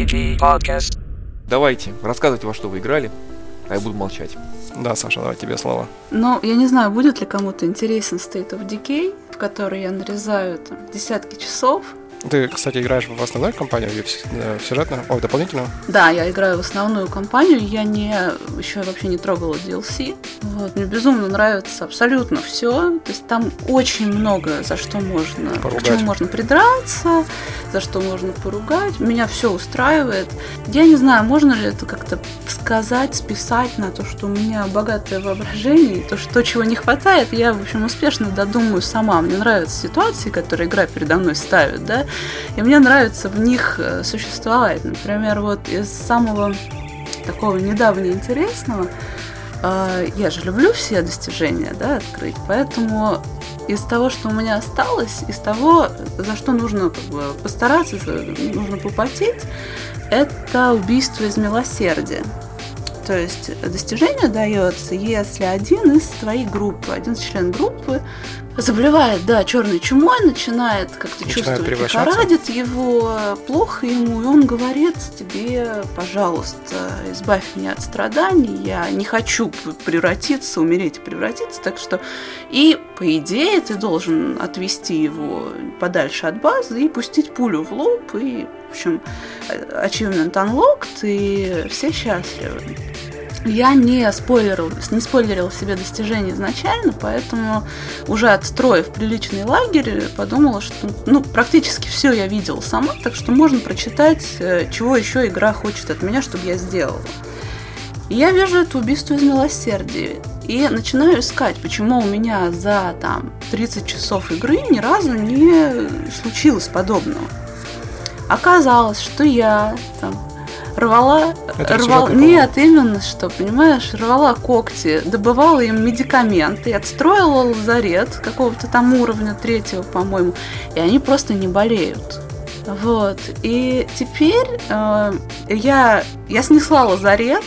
RPG Podcast. Давайте, рассказывайте, во что вы играли, а я буду молчать. Да, Саша, давай тебе слово. Ну, я не знаю, будет ли кому-то интересен State of Decay, в который я нарезаю там, десятки часов. Ты, кстати, играешь в основную в с- э, в сюжетную, ой, в дополнительную? Да, я играю в основную кампанию, я не еще вообще не трогала DLC. Вот, мне безумно нравится абсолютно все. То есть там очень много за что можно, к Поругать. чему можно придраться, за что можно поругать. Меня все устраивает. Я не знаю, можно ли это как-то сказать, списать на то, что у меня богатое воображение, то, что чего не хватает, я, в общем, успешно додумаю сама. Мне нравятся ситуации, которые игра передо мной ставит, да, и мне нравится в них э, существовать. Например, вот из самого такого недавно интересного, э, я же люблю все достижения, да, открыть, поэтому из того, что у меня осталось, из того, за что нужно как бы, постараться, нужно попотеть, это убийство из милосердия. То есть достижение дается, если один из твоей группы, один член группы заболевает, да, черной чумой, начинает как-то чувствовать, превращаться. его, плохо ему, и он говорит тебе, пожалуйста, избавь меня от страданий, я не хочу превратиться, умереть и превратиться, так что и, по идее, ты должен отвести его подальше от базы и пустить пулю в лоб, и, в общем, э, achievement unlocked, и все счастливы. Я не спойлерил, не спойлерил себе достижения изначально, поэтому уже отстроив приличный лагерь, подумала, что ну, практически все я видела сама, так что можно прочитать, э, чего еще игра хочет от меня, чтобы я сделала. И я вижу это убийство из милосердия. И начинаю искать, почему у меня за там 30 часов игры ни разу не случилось подобного. Оказалось, что я там рвала, Это рвала нет, именно что, понимаешь, рвала когти, добывала им медикаменты, отстроила лазарет какого-то там уровня третьего, по-моему, и они просто не болеют. Вот. И теперь э, я, я снесла лазарет.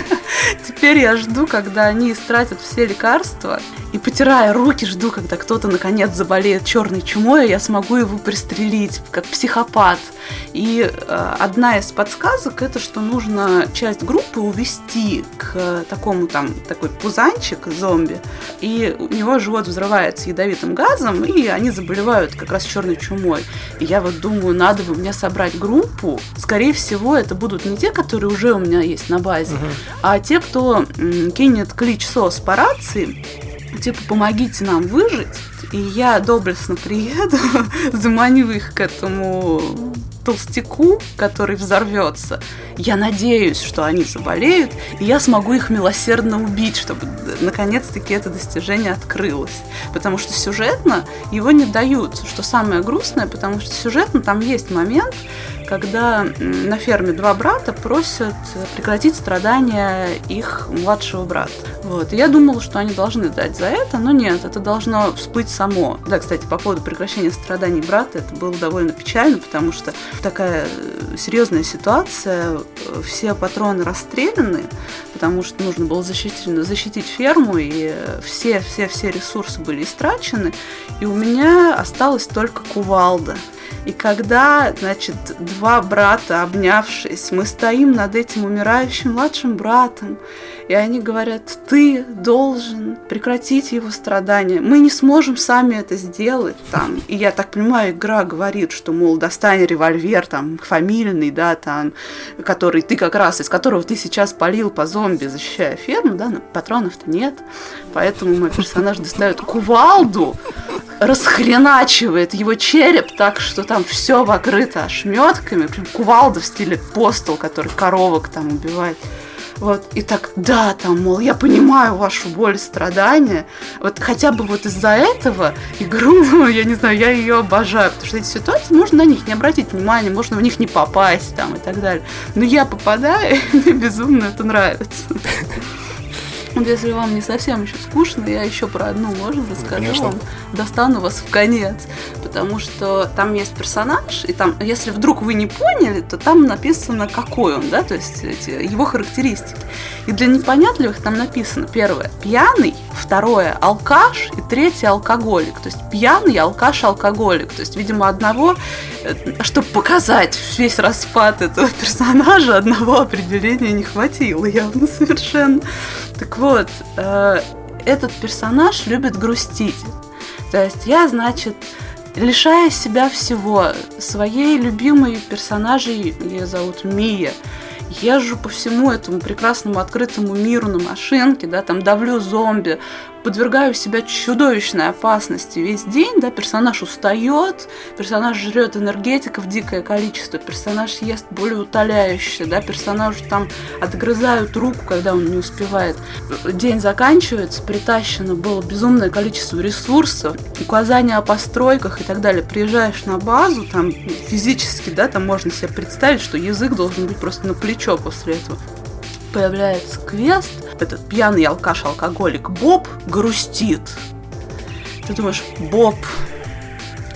Теперь я жду, когда они истратят все лекарства. И потирая руки, жду, когда кто-то наконец заболеет черной чумой, и я смогу его пристрелить, как психопат. И э, одна из подсказок это, что нужно часть группы увести к э, такому там такой пузанчик зомби, и у него живот взрывается ядовитым газом, и они заболевают как раз черной чумой. И я вот думаю, надо бы мне собрать группу. Скорее всего, это будут не те, которые уже у меня есть на базе, а те, кто м, кинет клич СОС по рации, типа, помогите нам выжить, и я доблестно приеду, заманю их к этому толстяку, который взорвется. Я надеюсь, что они заболеют, и я смогу их милосердно убить, чтобы д- наконец-таки это достижение открылось. Потому что сюжетно его не дают, что самое грустное, потому что сюжетно там есть момент, когда на ферме два брата просят прекратить страдания их младшего брата. Вот. И я думала, что они должны дать за это, но нет, это должно всплыть само. Да, кстати, по поводу прекращения страданий брата, это было довольно печально, потому что такая э, серьезная ситуация, э, все патроны расстреляны, потому что нужно было защитить, защитить ферму, и все-все-все ресурсы были истрачены, и у меня осталась только кувалда. И когда, значит, два брата, обнявшись, мы стоим над этим умирающим младшим братом, и они говорят, ты должен прекратить его страдания. Мы не сможем сами это сделать. Там. И я так понимаю, игра говорит, что, мол, достань револьвер, там, фамильный, да, там, который ты как раз, из которого ты сейчас полил по зомби, защищая ферму, да, но патронов-то нет. Поэтому мой персонаж достает кувалду, расхреначивает его череп так, что там все покрыто ошметками, прям кувалда в стиле постол, который коровок там убивает. Вот, и так, да, там, мол, я понимаю вашу боль страдания. Вот хотя бы вот из-за этого игру, я не знаю, я ее обожаю, потому что эти ситуации можно на них не обратить внимания, можно в них не попасть там и так далее. Но я попадаю, и мне безумно это нравится. Вот если вам не совсем еще скучно, я еще про одну, можно расскажу конечно. вам. Достану вас в конец. Потому что там есть персонаж, и там, если вдруг вы не поняли, то там написано, какой он, да, то есть эти, его характеристики. И для непонятливых там написано, первое, пьяный, второе, алкаш, и третье, алкоголик. То есть пьяный, алкаш, алкоголик. То есть, видимо, одного, э, чтобы показать весь распад этого персонажа, одного определения не хватило явно совершенно. Так вот, э, этот персонаж любит грустить. То есть я, значит, лишая себя всего, своей любимой персонажей, ее зовут Мия, езжу по всему этому прекрасному открытому миру на машинке, да, там давлю зомби, подвергаю себя чудовищной опасности весь день, да, персонаж устает, персонаж жрет энергетиков дикое количество, персонаж ест более утоляющее, да, персонажу там отгрызают руку, когда он не успевает. День заканчивается, притащено было безумное количество ресурсов, указания о постройках и так далее. Приезжаешь на базу, там физически, да, там можно себе представить, что язык должен быть просто на плечо после этого появляется квест, этот пьяный алкаш-алкоголик Боб грустит. Ты думаешь, Боб.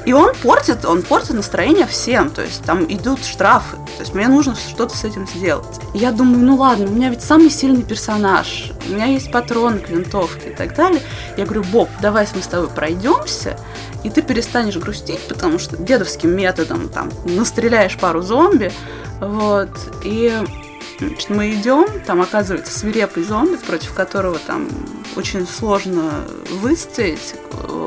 И он портит, он портит настроение всем. То есть там идут штрафы. То есть мне нужно что-то с этим сделать. И я думаю, ну ладно, у меня ведь самый сильный персонаж. У меня есть патроны к винтовке и так далее. Я говорю, Боб, давай мы с тобой пройдемся, и ты перестанешь грустить, потому что дедовским методом там настреляешь пару зомби, вот, и Значит, мы идем, там оказывается свирепый зомби, против которого там очень сложно выстоять.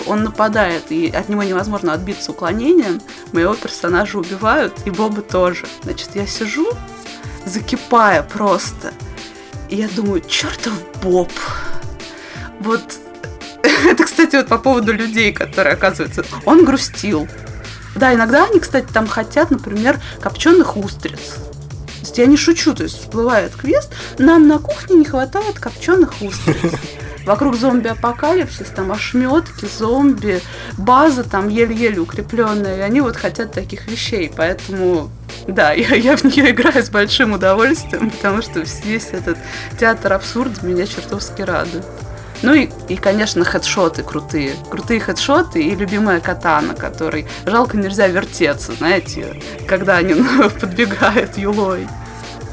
Он нападает, и от него невозможно отбиться уклонением. Моего персонажа убивают, и Боба тоже. Значит, я сижу, закипая просто. И я думаю, чертов Боб. Вот это, кстати, вот по поводу людей, которые, оказывается, он грустил. Да, иногда они, кстати, там хотят, например, копченых устриц я не шучу, то есть всплывает квест, нам на кухне не хватает копченых устриц. Вокруг зомби-апокалипсис, там ошметки, зомби, база там еле-еле укрепленная, и они вот хотят таких вещей, поэтому да, я, я в нее играю с большим удовольствием, потому что весь этот театр абсурда меня чертовски радует. Ну и, и, конечно, хедшоты крутые. Крутые хедшоты и любимая катана, который жалко нельзя вертеться, знаете, когда они подбегают юлой.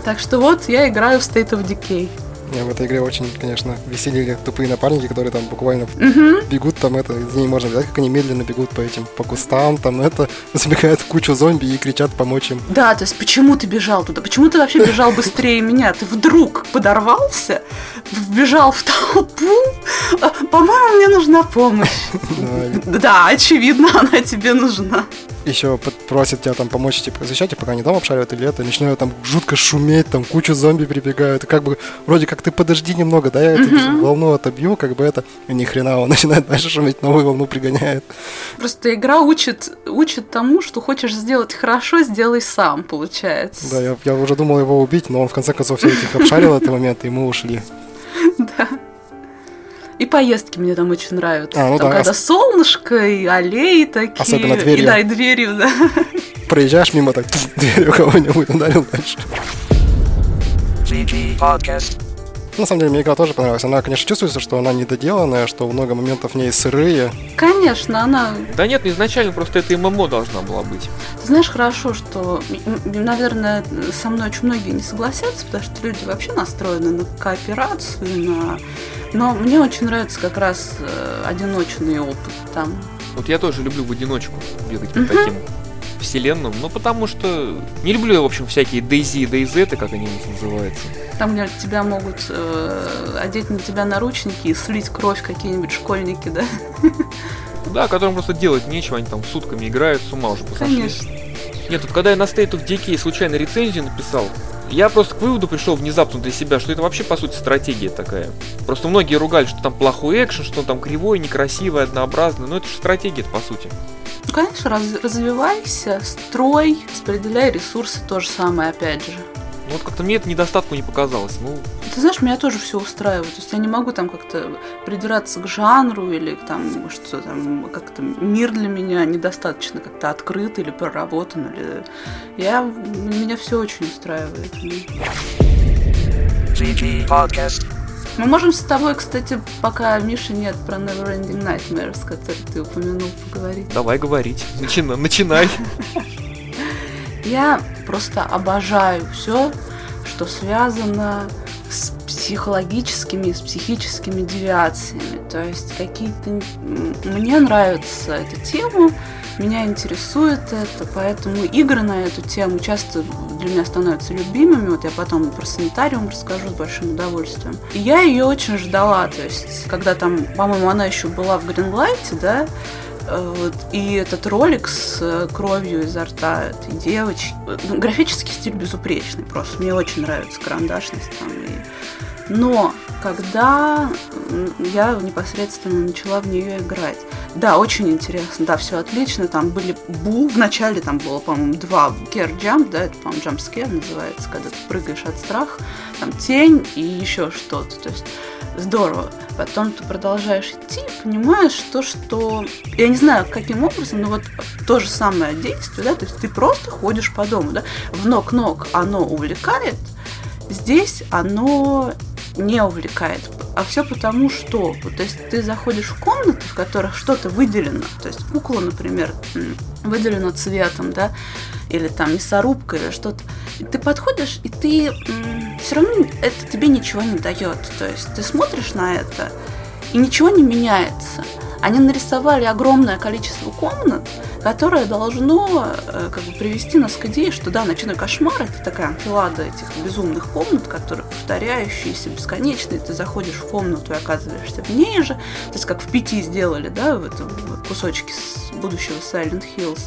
Так что вот я играю в State of Decay. Мне в этой игре очень, конечно, веселили тупые напарники, которые там буквально угу. бегут там это, из ней можно видать, как они медленно бегут по этим, по кустам, там это, забегают в кучу зомби и кричат помочь им. Да, то есть почему ты бежал туда? Почему ты вообще бежал быстрее меня? Ты вдруг подорвался, вбежал в толпу? А, по-моему, мне нужна помощь. Да, очевидно, она тебе нужна еще просят тебя там помочь, типа, защищать, пока они дом обшаривают или это, начинают там жутко шуметь, там кучу зомби прибегают, и как бы, вроде как ты подожди немного, да, я эту волну отобью, как бы это, и ни хрена, он начинает дальше шуметь, новую волну пригоняет. Просто игра учит, учит тому, что хочешь сделать хорошо, сделай сам, получается. Да, я, я уже думал его убить, но он в конце концов все этих обшарил этот момент, и мы ушли. И поездки мне там очень нравятся. А, ну там, да. когда солнышко, и аллеи такие. Особенно дверью. И, да, и дверью, да. Проезжаешь мимо, так дверью кого-нибудь ударил дальше. На самом деле, мне игра тоже понравилась. Она, конечно, чувствуется, что она недоделанная, что много моментов в ней сырые. Конечно, она... Да нет, изначально просто это ММО должна была быть. Ты знаешь хорошо, что, наверное, со мной очень многие не согласятся, потому что люди вообще настроены на кооперацию, на но мне очень нравится как раз э, одиночный опыт там. Вот я тоже люблю в одиночку бегать по таким вселенным, ну потому что не люблю я, в общем, всякие DayZ и DayZ, как они называются. Там, где тебя могут э, одеть на тебя наручники и слить кровь какие-нибудь школьники, да? Да, которым просто делать нечего, они там сутками играют, с ума уже посошли. Конечно. Нет, тут когда я на State of Decay случайно рецензию написал, я просто к выводу пришел внезапно для себя, что это вообще по сути стратегия такая. Просто многие ругали, что там плохой экшен, что он там кривой, некрасивый, однообразный, но это же стратегия по сути. Ну, конечно, раз, развивайся, строй, распределяй ресурсы, то же самое опять же. Ну вот как-то мне это недостатку не показалось. Ну... Ты знаешь, меня тоже все устраивает. То есть я не могу там как-то придираться к жанру или там что там как-то мир для меня недостаточно как-то открыт или проработан. Или... Я... Меня все очень устраивает. Мы можем с тобой, кстати, пока Миши нет про Neverending Nightmares, который ты упомянул, поговорить. Давай говорить. Начина, начинай. Я просто обожаю все, что связано с психологическими, с психическими девиациями. То есть какие-то... Мне нравится эта тема, меня интересует это, поэтому игры на эту тему часто для меня становятся любимыми. Вот я потом про санитариум расскажу с большим удовольствием. И я ее очень ждала, то есть, когда там, по-моему, она еще была в Гринлайте, да, э, вот, и этот ролик с э, кровью изо рта этой девочки. Ну, графический стиль безупречный просто. Мне очень нравится карандашность там. И... Но когда я непосредственно начала в нее играть, да, очень интересно, да, все отлично. Там были бу, в начале там было, по-моему, два кер джамп, да, это, по-моему, джамп скер называется, когда ты прыгаешь от страха, там тень и еще что-то. То есть здорово. Потом ты продолжаешь идти, понимаешь то, что... Я не знаю, каким образом, но вот то же самое действие, да, то есть ты просто ходишь по дому, да, в ног-ног оно увлекает, здесь оно не увлекает. А все потому, что то есть ты заходишь в комнаты, в которых что-то выделено, то есть кукла, например, выделена цветом, да, или там мясорубка или что-то. И ты подходишь, и ты все равно это тебе ничего не дает. То есть ты смотришь на это, и ничего не меняется. Они нарисовали огромное количество комнат, которое должно э, как бы привести нас к идее, что да, ночной кошмар это такая анфилада этих безумных комнат, которые повторяющиеся, бесконечные. Ты заходишь в комнату и оказываешься в ней же. То есть как в пяти сделали, да, в этом кусочке с будущего Silent Hills.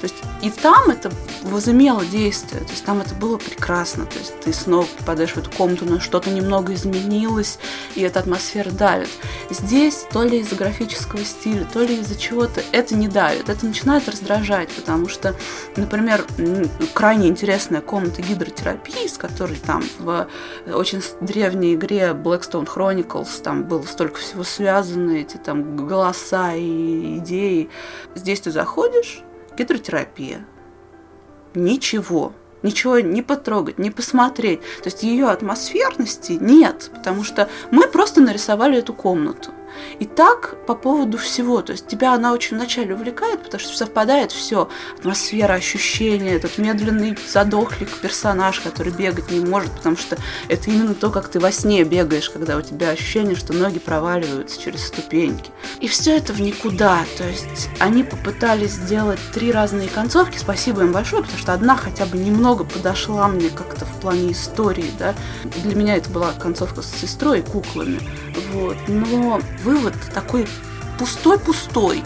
То есть и там это возымело действие, то есть там это было прекрасно, то есть ты снова попадаешь в эту комнату, но что-то немного изменилось, и эта атмосфера давит. Здесь то ли из-за графического стиля, то ли из-за чего-то это не давит, это начинает раздражать, потому что, например, крайне интересная комната гидротерапии, с которой там в очень древней игре Blackstone Chronicles там было столько всего связано, эти там голоса и идеи. Здесь ты заходишь, гидротерапия. Ничего. Ничего не потрогать, не посмотреть. То есть ее атмосферности нет, потому что мы просто нарисовали эту комнату. И так по поводу всего. То есть тебя она очень вначале увлекает, потому что совпадает все. Атмосфера, ощущения, этот медленный задохлик персонаж, который бегать не может, потому что это именно то, как ты во сне бегаешь, когда у тебя ощущение, что ноги проваливаются через ступеньки. И все это в никуда. То есть они попытались сделать три разные концовки. Спасибо им большое, потому что одна хотя бы немного подошла мне как-то в плане истории, да. Для меня это была концовка с сестрой и куклами. Вот. Но вывод такой пустой-пустой.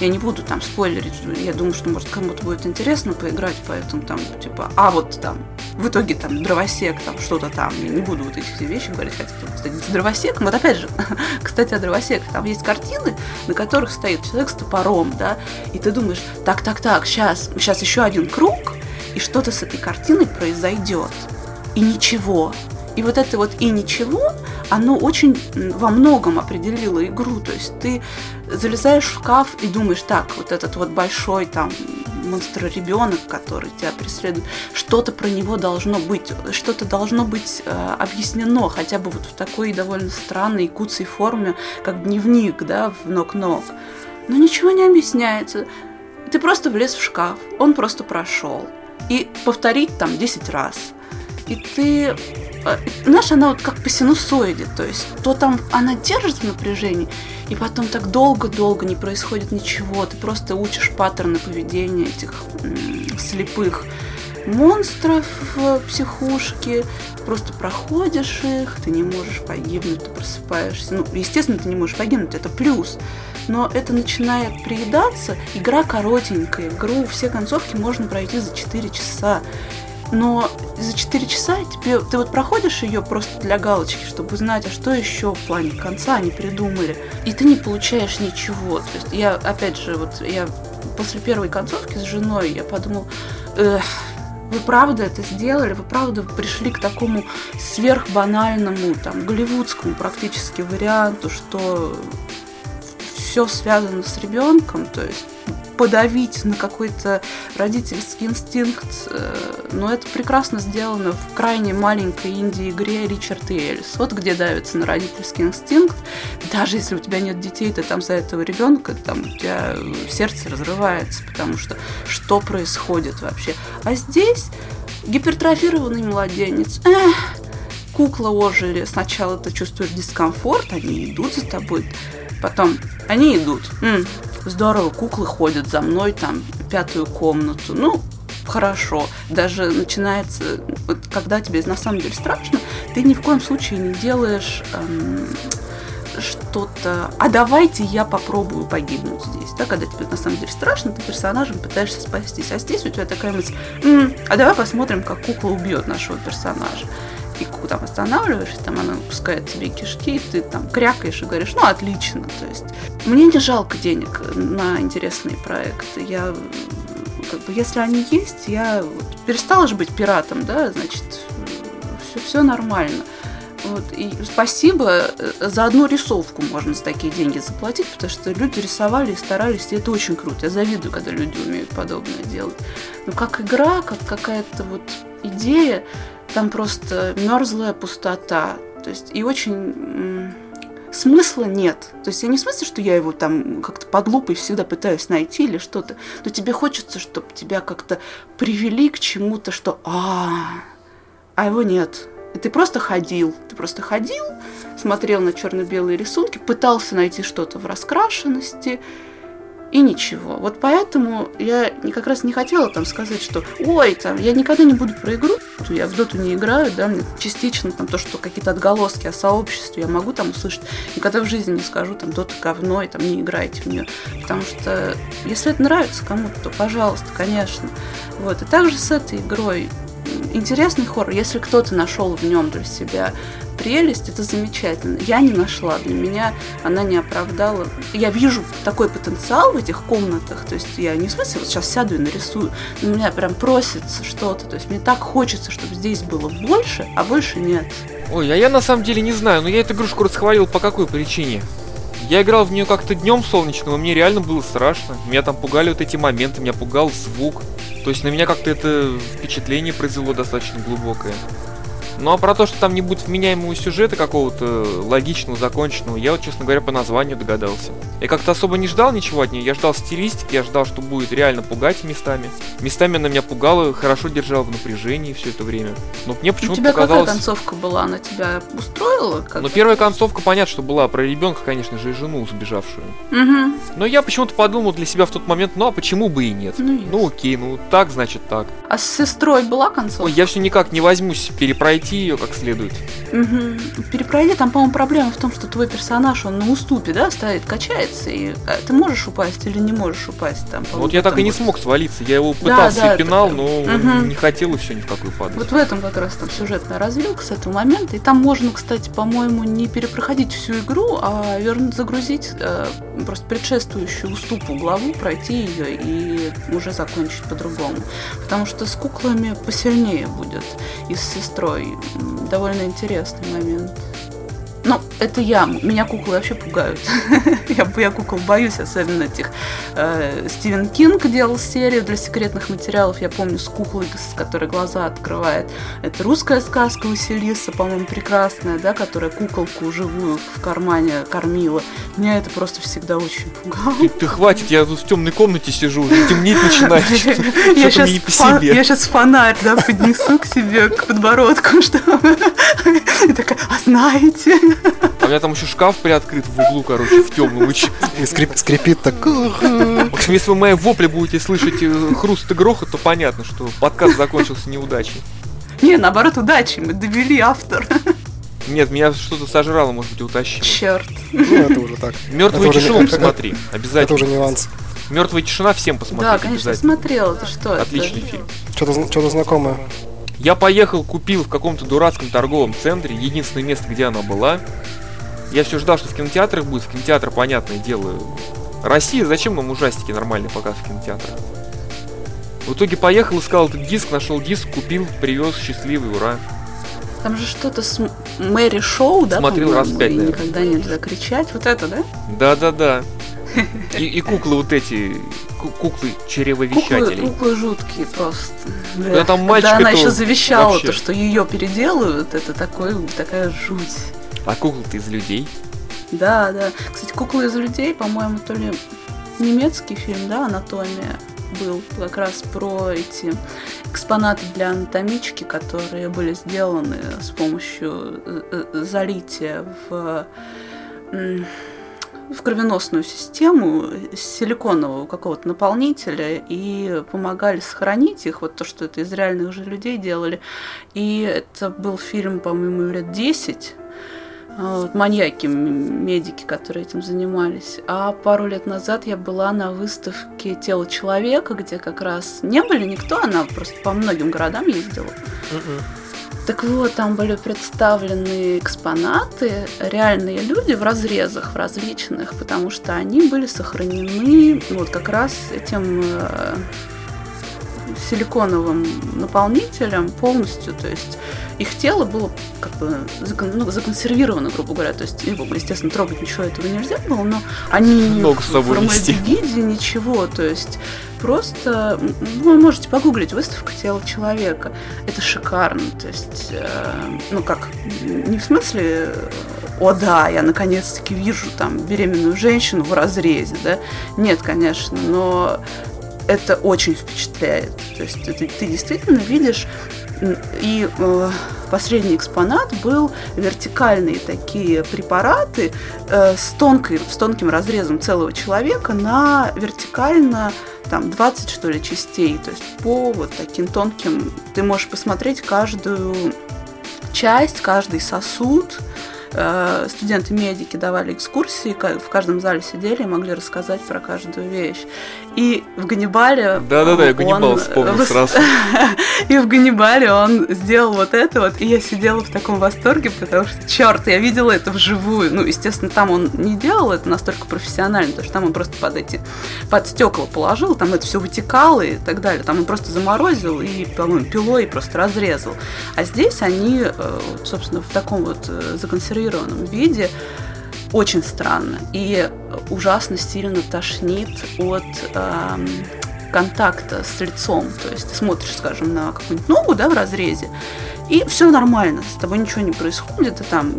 Я не буду там спойлерить, я думаю, что, может, кому-то будет интересно поиграть, поэтому там, типа, а вот там, в итоге там дровосек, там что-то там, я не буду вот эти все вещи говорить, хотя, кстати, с дровосеком, вот опять же, кстати, о дровосеках, там есть картины, на которых стоит человек с топором, да, и ты думаешь, так, так, так, сейчас, сейчас еще один круг, и что-то с этой картиной произойдет, и ничего, и вот это вот и ничего, оно очень во многом определило игру. То есть ты залезаешь в шкаф и думаешь, так, вот этот вот большой там монстр-ребенок, который тебя преследует, что-то про него должно быть, что-то должно быть э, объяснено, хотя бы вот в такой довольно странной куцей форме, как дневник, да, в ног-ног. Но ничего не объясняется. Ты просто влез в шкаф, он просто прошел. И повторить там 10 раз. И ты Э, знаешь, она вот как по синусоиде, то есть то там она держит в напряжении, и потом так долго-долго не происходит ничего, ты просто учишь паттерны поведения этих слепых монстров в психушке, просто проходишь их, ты не можешь погибнуть, ты просыпаешься. Ну, естественно, ты не можешь погибнуть, это плюс. Но это начинает приедаться. Игра коротенькая, игру все концовки можно пройти за 4 часа но за 4 часа тебе, ты вот проходишь ее просто для галочки, чтобы узнать, а что еще в плане конца они придумали, и ты не получаешь ничего. То есть я, опять же, вот я после первой концовки с женой, я подумал, эх, вы правда это сделали, вы правда пришли к такому сверхбанальному, там, голливудскому практически варианту, что все связано с ребенком, то есть подавить на какой-то родительский инстинкт. Э, но это прекрасно сделано в крайне маленькой инди-игре Ричард и Элис. Вот где давится на родительский инстинкт. Даже если у тебя нет детей, ты там за этого ребенка, там у тебя сердце разрывается, потому что что происходит вообще. А здесь гипертрофированный младенец. Эх, кукла ожили. Сначала ты чувствуешь дискомфорт, они идут за тобой. Потом они идут. М, здорово, куклы ходят за мной там пятую комнату. Ну, хорошо. Даже начинается, вот, когда тебе на самом деле страшно, ты ни в коем случае не делаешь эм, что-то, а давайте я попробую погибнуть здесь, да, когда тебе на самом деле страшно, ты персонажем пытаешься спастись, а здесь у тебя такая мысль, М, а давай посмотрим, как кукла убьет нашего персонажа. И там останавливаешься, там она пускает тебе кишки, и ты там крякаешь и говоришь, ну, отлично. То есть мне не жалко денег на интересные проекты. Я как бы, если они есть, я перестала же быть пиратом, да, значит, все, все нормально. Вот, и спасибо, э, за одну рисовку можно за такие деньги заплатить, потому что люди рисовали и старались, и это очень круто. Я завидую, когда люди умеют подобное делать. Но как игра, как какая-то вот идея, там просто мерзлая пустота. То есть и очень смысла нет. То есть я не в смысле, что я его там как-то под лупой всегда пытаюсь найти или что-то, но тебе хочется, чтобы тебя как-то привели к чему-то, что а, а его нет. И ты просто ходил, ты просто ходил, смотрел на черно-белые рисунки, пытался найти что-то в раскрашенности, и ничего. Вот поэтому я как раз не хотела там сказать, что ой, там, я никогда не буду про игру, я в доту не играю, да, мне частично там то, что какие-то отголоски о сообществе я могу там услышать, никогда в жизни не скажу, там, дота говно, и там не играйте в нее, потому что если это нравится кому-то, то пожалуйста, конечно. Вот, и также с этой игрой интересный хоррор, если кто-то нашел в нем для себя прелесть, это замечательно. Я не нашла, для меня она не оправдала. Я вижу такой потенциал в этих комнатах, то есть я не в смысле вот сейчас сяду и нарисую, но меня прям просится что-то, то есть мне так хочется, чтобы здесь было больше, а больше нет. Ой, а я на самом деле не знаю, но я эту игрушку расхвалил по какой причине? Я играл в нее как-то днем солнечным, и мне реально было страшно. Меня там пугали вот эти моменты, меня пугал звук. То есть на меня как-то это впечатление произвело достаточно глубокое. Ну а про то, что там не будет вменяемого сюжета какого-то логичного, законченного, я вот, честно говоря, по названию догадался. Я как-то особо не ждал ничего от нее, я ждал стилистики, я ждал, что будет реально пугать местами. Местами она меня пугала, хорошо держала в напряжении все это время. Но мне почему-то У тебя показалось... какая концовка была? Она тебя устроила? Как ну, первая концовка, понятно, что была про ребенка, конечно же, и жену сбежавшую. Угу. Но я почему-то подумал для себя в тот момент, ну а почему бы и нет? Ну, ну окей, ну так, значит так. А с сестрой была концовка? Ой, я все никак не возьмусь перепройти ее как следует. Угу. Перепройди, там, по-моему, проблема в том, что твой персонаж, он на уступе, да, стоит, качается, и а, ты можешь упасть или не можешь упасть там. Вот я так и не смог свалиться, я его пытался да, да, и пинал, это... но угу. не хотел и все ни в какую падать. Вот в этом как раз там сюжетная развилка с этого момента, и там можно, кстати, по-моему, не перепроходить всю игру, а вернуть, загрузить э, просто предшествующую уступу главу, пройти ее и уже закончить по-другому. Потому что с куклами посильнее будет и с сестрой довольно интересный момент. Ну, это я. Меня куклы вообще пугают. я, я кукол боюсь, особенно этих. Э, Стивен Кинг делал серию для секретных материалов. Я помню с куклой, с которой глаза открывает. Это русская сказка Василиса, по-моему, прекрасная, да, которая куколку живую в кармане кормила. Меня это просто всегда очень пугало. Ты, ты хватит, я тут в темной комнате сижу, темнеть начинает. Я сейчас фонарь, да, поднесу к себе, к подбородку, что... И такая, а знаете? А у меня там еще шкаф приоткрыт в углу, короче, в темном. И скрип, скрипит так. В общем, если вы мои вопли будете слышать э, хруст и грохот, то понятно, что подкаст закончился неудачей. Не, наоборот, удачи. Мы довели автор. Нет, меня что-то сожрало, может быть, утащило. Черт. Ну, это уже так. Мертвую тишину посмотри, обязательно. Это уже нюанс. Мертвая тишина всем посмотреть. Да, конечно, смотрел. Это что? Отличный фильм. Что-то знакомое. Я поехал, купил в каком-то дурацком торговом центре, единственное место, где она была. Я все ждал, что в кинотеатрах будет. В кинотеатр, понятное дело, Россия, зачем нам ужастики нормальные показ в кинотеатрах? В итоге поехал, искал этот диск, нашел диск, купил, привез, счастливый, ура. Там же что-то с Мэри Шоу, да? Смотрел раз пять, да. Никогда нельзя кричать. Вот это, да? Да-да-да. И, и куклы вот эти, куклы чревовещатели. Куклы, куклы жуткие просто. Да, там мальчик Когда она еще завещала, вообще. то, что ее переделают, это такой, такая жуть. А куклы-то из людей? Да, да. Кстати, куклы из людей, по-моему, то ли немецкий фильм, да, «Анатомия» был как раз про эти экспонаты для анатомички, которые были сделаны с помощью э, э, залития в в кровеносную систему силиконового какого-то наполнителя и помогали сохранить их, вот то, что это из реальных же людей делали. И это был фильм, по-моему, лет 10, вот, маньяки, медики, которые этим занимались. А пару лет назад я была на выставке «Тело человека», где как раз не были никто, она просто по многим городам ездила. Mm-mm. Так вот, там были представлены экспонаты, реальные люди в разрезах, в различных, потому что они были сохранены вот как раз этим э, силиконовым наполнителем полностью, то есть их тело было как бы закон, ну, законсервировано, грубо говоря, то есть, его, естественно, трогать ничего этого нельзя было, но они Ног в формальдегиде ничего, то есть просто вы можете погуглить выставка тела человека. Это шикарно. То есть, э, ну как, не в смысле, о да, я наконец-таки вижу там беременную женщину в разрезе, да? Нет, конечно, но это очень впечатляет. То есть ты, ты действительно видишь и э, последний экспонат был вертикальные такие препараты э, с, тонкой, с тонким разрезом целого человека на вертикально там 20 что ли частей. То есть по вот таким тонким ты можешь посмотреть каждую часть, каждый сосуд, студенты-медики давали экскурсии, в каждом зале сидели и могли рассказать про каждую вещь. И в Ганнибале... Да-да-да, я Ганнибал вспомнил выс... сразу. и в Ганнибале он сделал вот это вот, и я сидела в таком восторге, потому что, черт, я видела это вживую. Ну, естественно, там он не делал это настолько профессионально, потому что там он просто под эти, под стекла положил, там это все вытекало и так далее. Там он просто заморозил и, по-моему, пилой просто разрезал. А здесь они, э, собственно, в таком вот э, законсервированном концентрированном виде очень странно и ужасно сильно тошнит от э, контакта с лицом. То есть ты смотришь, скажем, на какую-нибудь ногу, да, в разрезе, и все нормально, с тобой ничего не происходит, и там...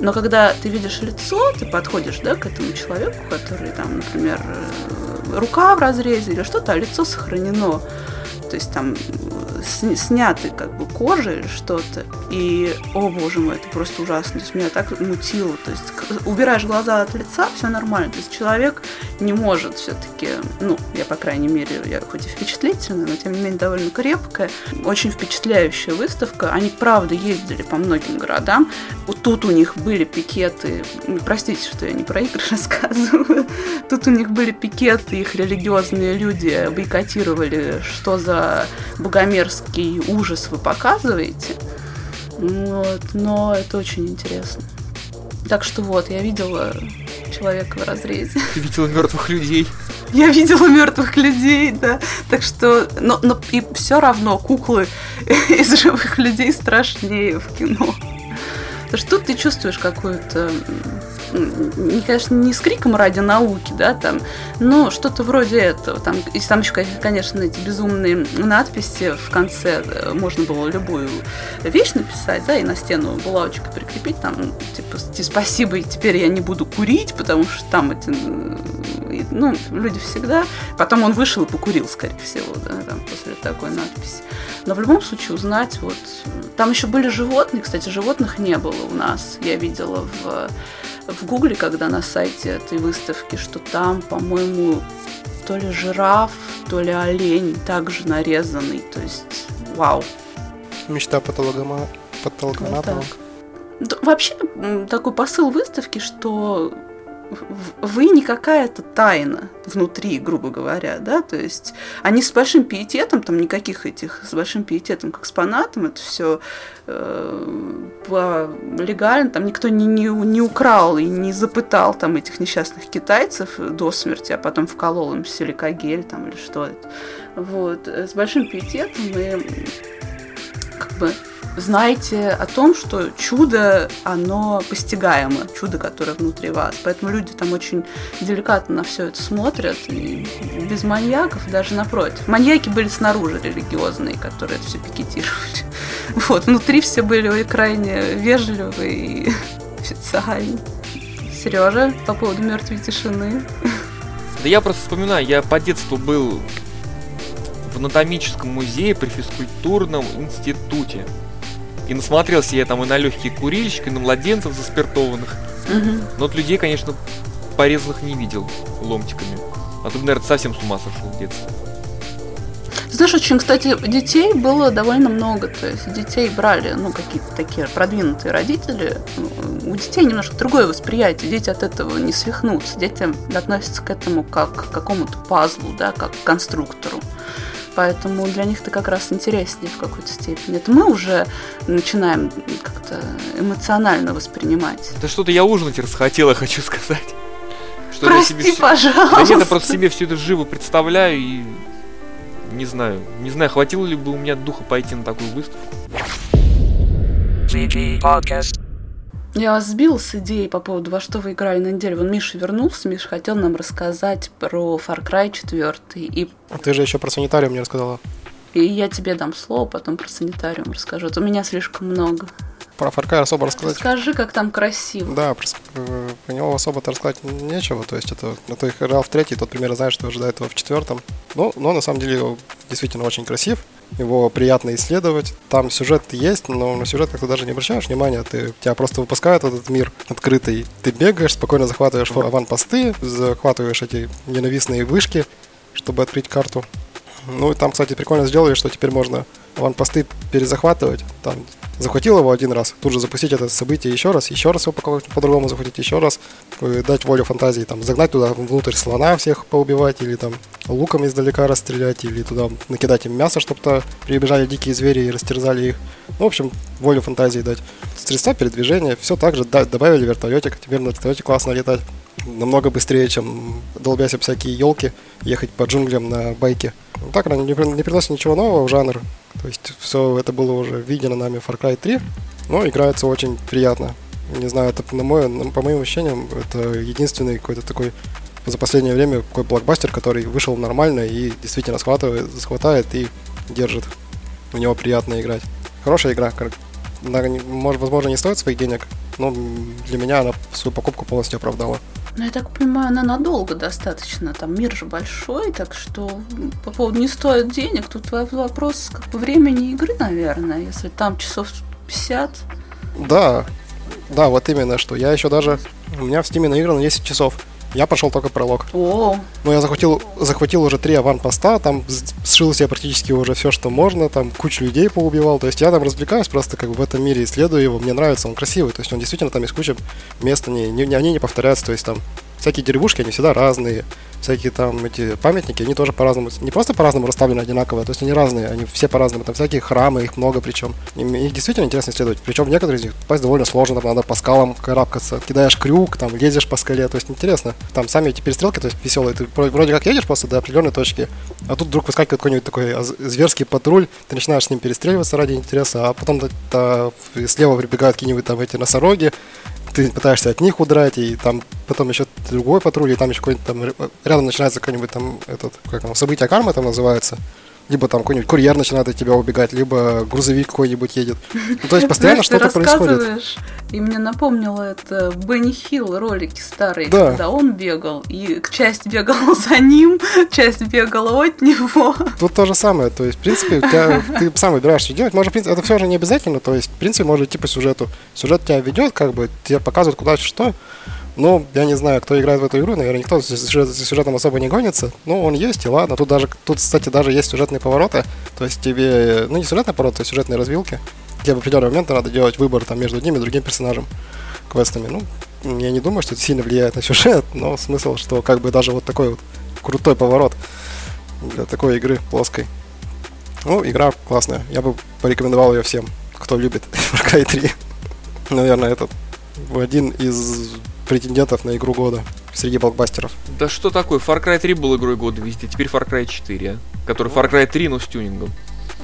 Но когда ты видишь лицо, ты подходишь, да, к этому человеку, который там, например, э, рука в разрезе или что-то, а лицо сохранено то есть там сняты как бы кожа или что-то, и, о боже мой, это просто ужасно, то есть меня так мутило, то есть убираешь глаза от лица, все нормально, то есть человек не может все-таки, ну, я, по крайней мере, я хоть и впечатлительная, но тем не менее довольно крепкая, очень впечатляющая выставка, они правда ездили по многим городам, вот тут у них были пикеты, простите, что я не про игры рассказываю, тут у них были пикеты, их религиозные люди бойкотировали, что за богомерзкий ужас вы показываете. Вот, но это очень интересно. Так что вот, я видела человека в разрезе. Ты видела мертвых людей? Я видела мертвых людей, да. Так что, но, но и все равно куклы из живых людей страшнее в кино. Потому что тут ты чувствуешь какую-то не, конечно, не с криком ради науки, да, там, но что-то вроде этого. Там, и там еще, конечно, эти безумные надписи в конце э, можно было любую вещь написать, да, и на стену булавочкой прикрепить, там, типа, спасибо, и теперь я не буду курить, потому что там эти, ну, люди всегда. Потом он вышел и покурил, скорее всего, да, там, после такой надписи. Но в любом случае узнать, вот, там еще были животные, кстати, животных не было у нас, я видела в в Гугле, когда на сайте этой выставки, что там, по-моему, то ли жираф, то ли олень также нарезанный. То есть, вау. Мечта патологома... патологоанатома. Вот Вообще, такой посыл выставки, что вы не какая-то тайна внутри, грубо говоря, да, то есть они с большим пиететом, там никаких этих, с большим пиететом к экспонатам, это все э, легально, там никто не, не, не украл и не запытал там этих несчастных китайцев до смерти, а потом вколол им силикогель там или что это. Вот, с большим пиететом и как бы знайте о том, что чудо, оно постигаемо, чудо, которое внутри вас. Поэтому люди там очень деликатно на все это смотрят, и без маньяков даже напротив. Маньяки были снаружи религиозные, которые это все пикетировали. Вот, внутри все были крайне вежливые и официальные. Сережа, по поводу мертвой тишины. Да я просто вспоминаю, я по детству был в анатомическом музее при физкультурном институте. И насмотрелся я там и на легкие курильщики, и на младенцев заспиртованных. Угу. Но вот людей, конечно, порезанных не видел ломтиками. А тут, наверное, совсем с ума сошел в детстве. знаешь, очень, кстати, детей было довольно много. То есть детей брали, ну, какие-то такие продвинутые родители. У детей немножко другое восприятие. Дети от этого не свихнутся. Дети относятся к этому как к какому-то пазлу, да, как к конструктору. Поэтому для них это как раз интереснее в какой-то степени. Это мы уже начинаем как-то эмоционально воспринимать. Это что-то я ужинать расхотела, хочу сказать. Что Прости, я себе пожалуйста. Да нет, я просто себе все это живо представляю и не знаю. Не знаю, хватило ли бы у меня духа пойти на такую выставку. Я вас сбил с идеей по поводу, во что вы играли на неделю. Вон Миша вернулся, Миша хотел нам рассказать про Far Cry 4. И... А ты же еще про санитариум не рассказала. И я тебе дам слово, потом про санитариум расскажу. Вот у меня слишком много. Про Far Cry особо рассказать. Скажи, как там красиво. Да, про, э, про него особо-то рассказать нечего. То есть это, ты играл в третий, тот примерно знаешь, что ожидает его в четвертом. Ну, но на самом деле действительно очень красив его приятно исследовать. Там сюжет есть, но на сюжет как-то даже не обращаешь внимания. Ты, тебя просто выпускают в этот мир открытый. Ты бегаешь, спокойно захватываешь аванпосты, захватываешь эти ненавистные вышки, чтобы открыть карту. Ну и там, кстати, прикольно сделали, что теперь можно аванпосты перезахватывать. Там захватил его один раз, тут же запустить это событие еще раз, еще раз его по-другому захватить, еще раз, дать волю фантазии, там, загнать туда внутрь слона всех поубивать, или там луком издалека расстрелять, или туда накидать им мясо, чтобы то прибежали дикие звери и растерзали их. Ну, в общем, волю фантазии дать. Средства передвижения, все так же добавили вертолетик, теперь на вертолете классно летать. Намного быстрее, чем долбясь об всякие елки, ехать по джунглям на байке. Ну, так не, не приносит ничего нового в жанр. То есть все это было уже видено нами в Far Cry 3, но играется очень приятно. Не знаю, это на мой, по моим ощущениям, это единственный какой-то такой за последнее время какой блокбастер, который вышел нормально и действительно схватывает, схватает и держит. В него приятно играть. Хорошая игра, может, возможно, не стоит своих денег, но для меня она свою покупку полностью оправдала. Ну, я так понимаю, она надолго достаточно. Там мир же большой, так что по поводу не стоит денег, тут вопрос как бы времени игры, наверное, если там часов 50. Да, да, вот именно, что я еще даже... У меня в стиме наиграно 10 часов. Я пошел только пролог. О. Но я захватил, захватил уже три аванпоста, там сшил себе практически уже все, что можно, там кучу людей поубивал. То есть я там развлекаюсь просто как бы в этом мире, исследую его. Мне нравится, он красивый. То есть он действительно там есть куча мест, они не, они не повторяются. То есть там всякие деревушки, они всегда разные всякие там эти памятники, они тоже по-разному, не просто по-разному расставлены одинаково, то есть они разные, они все по-разному, там всякие храмы, их много причем. Их действительно интересно исследовать, причем в некоторых из них попасть довольно сложно, там надо по скалам карабкаться, кидаешь крюк, там лезешь по скале, то есть интересно. Там сами эти перестрелки, то есть веселые, ты вроде как едешь просто до определенной точки, а тут вдруг выскакивает какой-нибудь такой зверский патруль, ты начинаешь с ним перестреливаться ради интереса, а потом -то, слева прибегают какие-нибудь там эти носороги, ты пытаешься от них удрать, и там потом еще другой патруль, и там еще какой-нибудь там рядом начинается какой-нибудь там этот, как там, событие кармы там называется либо там какой-нибудь курьер начинает от тебя убегать, либо грузовик какой-нибудь едет. Ну, то есть постоянно что-то происходит. И мне напомнило это Бенни Хилл ролики старые, да. когда он бегал, и часть бегала за ним, часть бегала от него. Тут то же самое, то есть, в принципе, тебя, ты сам выбираешь, что делать. Может, в принципе, это все же не обязательно, то есть, в принципе, может идти по сюжету. Сюжет тебя ведет, как бы, тебе показывают куда что, ну, я не знаю, кто играет в эту игру, наверное, никто за сюжетом особо не гонится. Ну, он есть, и ладно. Тут даже, тут, кстати, даже есть сюжетные повороты. То есть тебе, ну, не сюжетные повороты, а сюжетные развилки. Тебе в определенный момент надо делать выбор там между одним и другим персонажем квестами. Ну, я не думаю, что это сильно влияет на сюжет, но смысл, что как бы даже вот такой вот крутой поворот для такой игры плоской. Ну, игра классная. Я бы порекомендовал ее всем, кто любит Far Cry 3. Наверное, этот один из претендентов на игру года среди блокбастеров. Да что такое? Far Cry 3 был игрой года везде, теперь Far Cry 4, который Far Cry 3, но с тюнингом.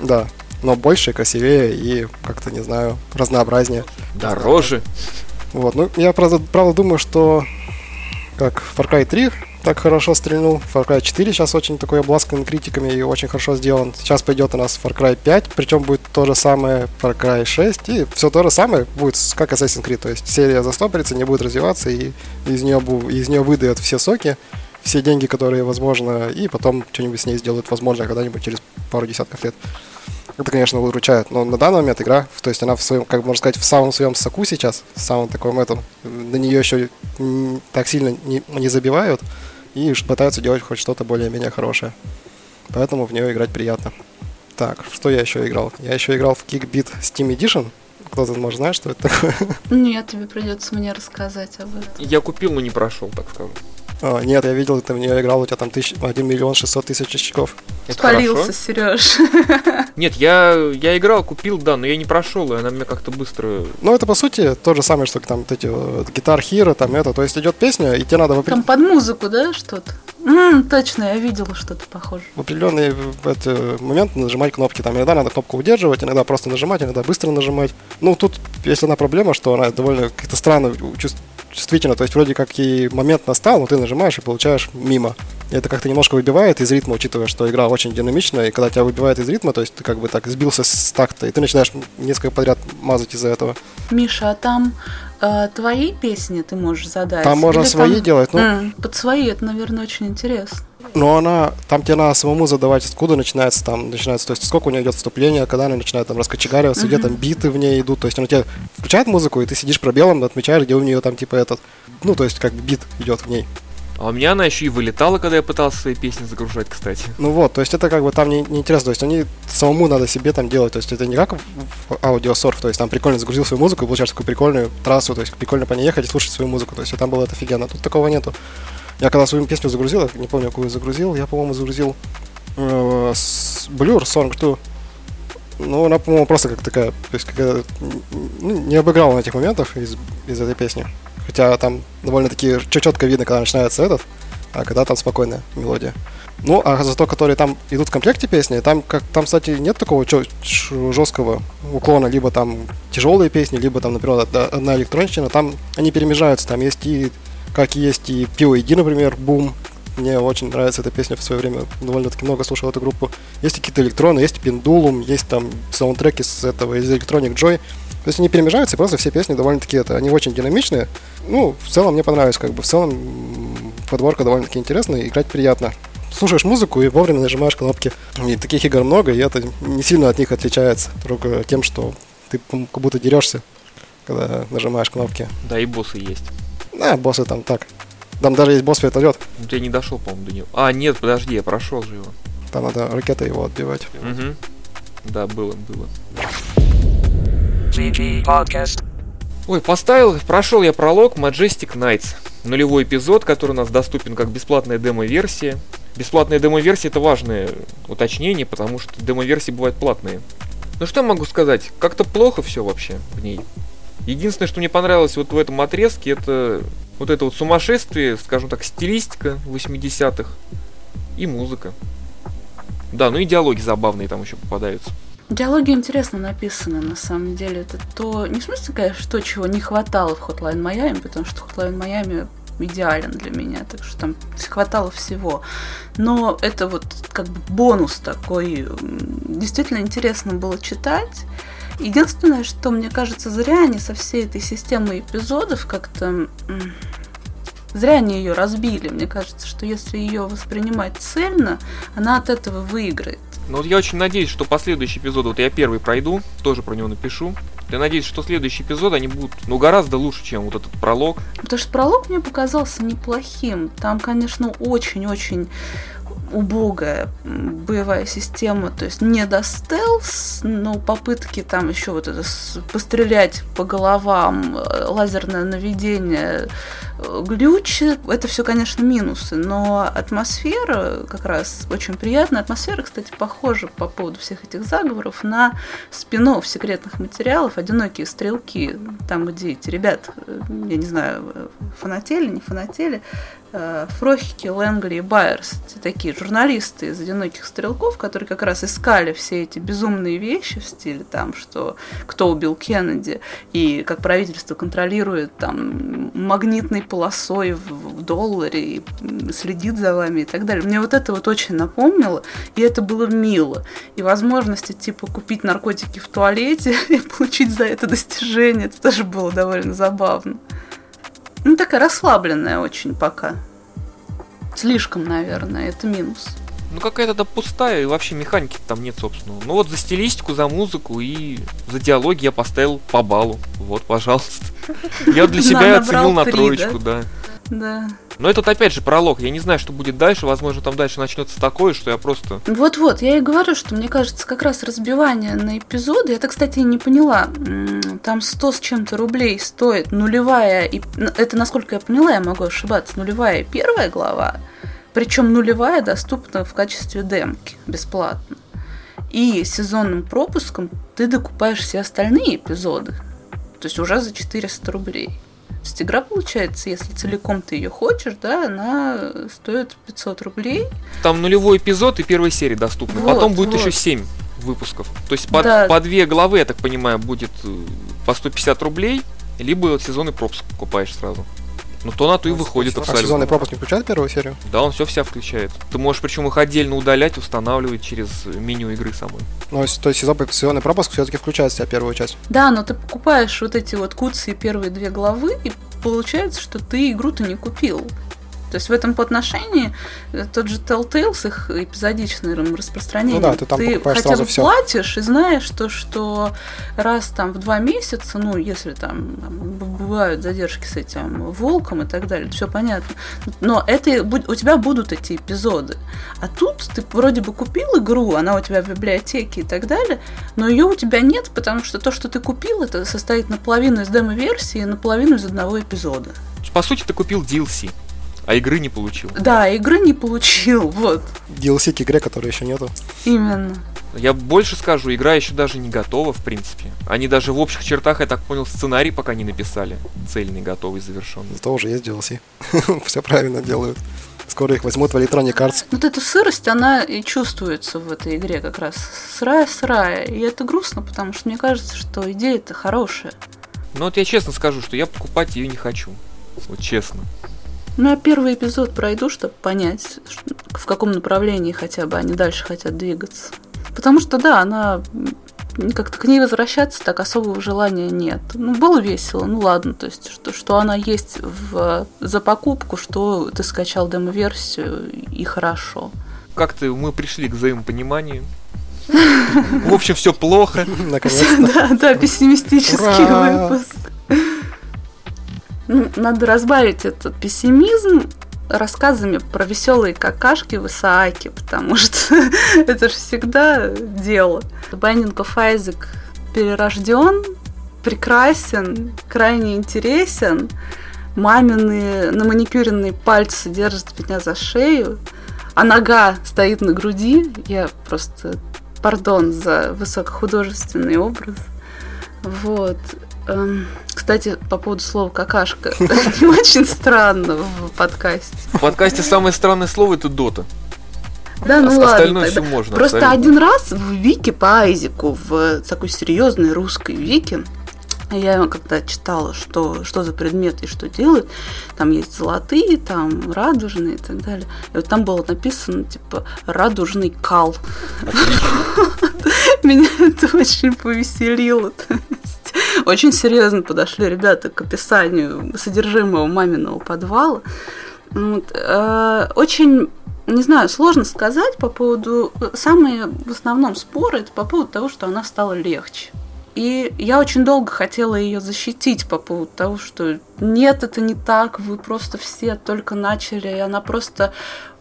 Да. но больше, красивее и как-то, не знаю, разнообразнее. Дороже. Вот, ну, я правда, правда думаю, что как Far Cry 3 так хорошо стрельнул. Far Cry 4 сейчас очень такой обласкан критиками и очень хорошо сделан. Сейчас пойдет у нас Far Cry 5, причем будет то же самое Far Cry 6, и все то же самое будет как Assassin's Creed. То есть серия застопорится, не будет развиваться, и из нее, из нее выдают все соки, все деньги, которые возможно, и потом что-нибудь с ней сделают возможно когда-нибудь через пару десятков лет. Это, конечно, выручает, но на данный момент игра, то есть она в своем, как можно сказать, в самом своем соку сейчас, в самом таком этом, на нее еще так сильно не, не забивают, и пытаются делать хоть что-то более-менее хорошее. Поэтому в нее играть приятно. Так, что я еще играл? Я еще играл в Kickbeat Steam Edition. Кто-то, может, знает, что это такое? Нет, тебе придется мне рассказать об этом. Я купил, но не прошел, так скажем. А, нет, я видел, ты в нее играл, у тебя там тысяч, 1 миллион 600 тысяч очков. Это Спалился, Сереж. Нет, я, я играл, купил, да, но я не прошел, и она меня как-то быстро... Ну, это, по сути, то же самое, что там вот эти вот, гитар хиро, там это, то есть идет песня, и тебе надо... В Там под музыку, да, что-то? М, точно, я видела что-то похожее. В определенный эти момент нажимать кнопки. Там иногда надо кнопку удерживать, иногда просто нажимать, иногда быстро нажимать. Ну, тут есть одна проблема, что она довольно как-то странно чувствительно. То есть вроде как и момент настал, но ты нажимаешь и получаешь мимо. И это как-то немножко выбивает из ритма, учитывая, что игра очень динамичная, и когда тебя выбивает из ритма, то есть ты как бы так сбился с такта, и ты начинаешь несколько подряд мазать из-за этого. Миша, а там э, твои песни ты можешь задать? Там можно Или свои делать, ну... М, под свои, это, наверное, очень интересно. Но она, там тебе надо самому задавать, откуда начинается там, начинается, то есть сколько у нее идет вступление, когда она начинает там раскочегариваться, где там биты в ней идут, то есть она тебе включает музыку, и ты сидишь пробелом, отмечаешь, где у нее там типа этот, ну, то есть как бы бит идет в ней. А у меня она еще и вылетала, когда я пытался свои песни загружать, кстати. Ну вот, то есть это как бы там не, не интересно, то есть они самому надо себе там делать, то есть это не как аудиосорф, то есть там прикольно загрузил свою музыку и получаешь такую прикольную трассу, то есть прикольно по ней ехать и слушать свою музыку, то есть там было это офигенно, тут такого нету. Я когда свою песню загрузил, не помню, какую загрузил, я, по-моему, загрузил э, Blur Song 2. Ну, она, по-моему, просто как такая, то есть какая ну, не обыграла на этих моментах из, из этой песни. Хотя там довольно-таки четко видно, когда начинается этот, а когда там спокойная мелодия. Ну, а зато, которые там идут в комплекте песни, там, как, там, кстати, нет такого жесткого уклона, либо там тяжелые песни, либо там, например, одна- электронщина, там они перемежаются, там есть и, как есть и POED, например, Бум, мне очень нравится эта песня в свое время, довольно-таки много слушал эту группу. Есть какие-то электроны, есть Pendulum, есть там саундтреки с этого, из Electronic Joy. То есть они перемежаются, и просто все песни довольно-таки это, они очень динамичные. Ну, в целом мне понравилось, как бы в целом подборка довольно-таки интересная, играть приятно. Слушаешь музыку и вовремя нажимаешь кнопки. И таких игр много, и это не сильно от них отличается, только тем, что ты как будто дерешься, когда нажимаешь кнопки. Да, и боссы есть. Да, боссы там так. Там даже есть босс вертолет, Ну, я не дошел, по-моему, до него. А, нет, подожди, я прошел же его. там надо ракетой его отбивать. Угу. Да, было, было. GG Podcast. Ой, поставил, прошел я пролог Majestic Nights. Нулевой эпизод, который у нас доступен как бесплатная демо-версия. Бесплатная демо-версия это важное уточнение, потому что демо-версии бывают платные. Ну что я могу сказать? Как-то плохо все вообще в ней. Единственное, что мне понравилось вот в этом отрезке, это вот это вот сумасшествие, скажем так, стилистика 80-х и музыка. Да, ну и диалоги забавные там еще попадаются. Диалоги интересно написаны, на самом деле. Это то, не в смысле, конечно, то, чего не хватало в Hotline Miami, потому что Hotline Miami идеален для меня, так что там хватало всего. Но это вот как бы бонус такой. Действительно интересно было читать. Единственное, что мне кажется, зря они со всей этой системой эпизодов как-то... Зря они ее разбили. Мне кажется, что если ее воспринимать цельно, она от этого выиграет. Ну вот я очень надеюсь, что последующие эпизоды, вот я первый пройду, тоже про него напишу. Я надеюсь, что следующие эпизоды, они будут, ну, гораздо лучше, чем вот этот пролог. Потому что пролог мне показался неплохим. Там, конечно, очень-очень убогая боевая система, то есть не до стелс, но попытки там еще вот это с- пострелять по головам, э, лазерное наведение, глючи, это все, конечно, минусы, но атмосфера как раз очень приятная. Атмосфера, кстати, похожа по поводу всех этих заговоров на спин секретных материалов «Одинокие стрелки», там, где эти ребят, э, я не знаю, э, фанатели, не фанатели, э, Фрохики, Лэнгли и Байерс. Такие журналисты из «Одиноких стрелков», которые как раз искали все эти безумные вещи в стиле там, что кто убил Кеннеди, и как правительство контролирует там магнитной полосой в, в долларе и следит за вами и так далее. Мне вот это вот очень напомнило, и это было мило. И возможности типа купить наркотики в туалете и получить за это достижение, это тоже было довольно забавно. Ну, такая расслабленная очень пока. Слишком, наверное, это минус. Ну, какая-то да пустая, и вообще механики там нет, собственно. Ну, вот за стилистику, за музыку и за диалоги я поставил по баллу. Вот, пожалуйста. Я для себя оценил на троечку, да. Да. Но этот опять же пролог. Я не знаю, что будет дальше. Возможно, там дальше начнется такое, что я просто. Вот-вот, я и говорю, что мне кажется, как раз разбивание на эпизоды. Это, кстати, не поняла. Там 100 с чем-то рублей стоит нулевая. И... Это, насколько я поняла, я могу ошибаться. Нулевая первая глава. Причем нулевая доступна в качестве демки бесплатно. И сезонным пропуском ты докупаешь все остальные эпизоды. То есть уже за 400 рублей. То есть игра, получается, если целиком ты ее хочешь, да, она стоит 500 рублей. Там нулевой эпизод и первой серии доступны. Вот, Потом будет вот. еще 7 выпусков. То есть по, да. по две главы, я так понимаю, будет э, по 150 рублей, либо сезонный пропуск покупаешь сразу. Ну то на то и выходит абсолютно. А сезонный пропуск не включает первую серию? Да, он все вся включает. Ты можешь причем их отдельно удалять, устанавливать через меню игры самой. Ну, то есть сезонный пропуск все-таки включает в себя первую часть. Да, но ты покупаешь вот эти вот куцы первые две главы, и получается, что ты игру-то не купил. То есть в этом по отношении э, тот же Telltale с их эпизодичным распространением, ну да, ты, там ты хотя бы все. платишь и знаешь, то, что раз там в два месяца, ну, если там бывают задержки с этим волком и так далее, все понятно. Но это у тебя будут эти эпизоды. А тут ты вроде бы купил игру, она у тебя в библиотеке и так далее, но ее у тебя нет, потому что то, что ты купил, это состоит наполовину из демо-версии и наполовину из одного эпизода. По сути, ты купил DLC. А игры не получил. Да, игры не получил, вот. DLC к игре, которой еще нету. Именно. Я больше скажу, игра еще даже не готова, в принципе. Они даже в общих чертах, я так понял, сценарий пока не написали. Цельный, готовый, завершенный. Зато уже есть DLC. Все правильно делают. Скоро их возьмут в Electronic Arts. Вот эта сырость, она и чувствуется в этой игре как раз. Сырая-сырая. И это грустно, потому что мне кажется, что идея-то хорошая. Ну вот я честно скажу, что я покупать ее не хочу. Вот честно. Ну, я первый эпизод пройду, чтобы понять, в каком направлении хотя бы они дальше хотят двигаться. Потому что, да, она как-то к ней возвращаться так особого желания нет. Ну, было весело, ну ладно, то есть, что, что она есть в, за покупку, что ты скачал демо-версию, и хорошо. Как-то мы пришли к взаимопониманию. В общем, все плохо. Наконец-то. Да, да, пессимистический выпуск. Ну, надо разбавить этот пессимизм рассказами про веселые какашки в Исааке, потому что это же всегда дело. Binding of Isaac перерожден, прекрасен, крайне интересен. Мамины на маникюренные пальцы держат меня за шею, а нога стоит на груди. Я просто, пардон за высокохудожественный образ. Вот. Эм, кстати, по поводу слова какашка. Не очень странно в подкасте. В подкасте самое странное слово это дота. Да, ну ладно. Остальное все можно. Просто один раз в Вике по Айзику, в такой серьезной русской Вике, я когда читала, что, что за предмет и что делают, там есть золотые, там радужные и так далее. И вот там было написано, типа, радужный кал. Меня это очень повеселило. Очень серьезно подошли ребята к описанию содержимого маминого подвала. Вот. Э, очень не знаю, сложно сказать по поводу... Самые в основном споры это по поводу того, что она стала легче. И я очень долго хотела ее защитить по поводу того, что нет, это не так, вы просто все только начали, и она просто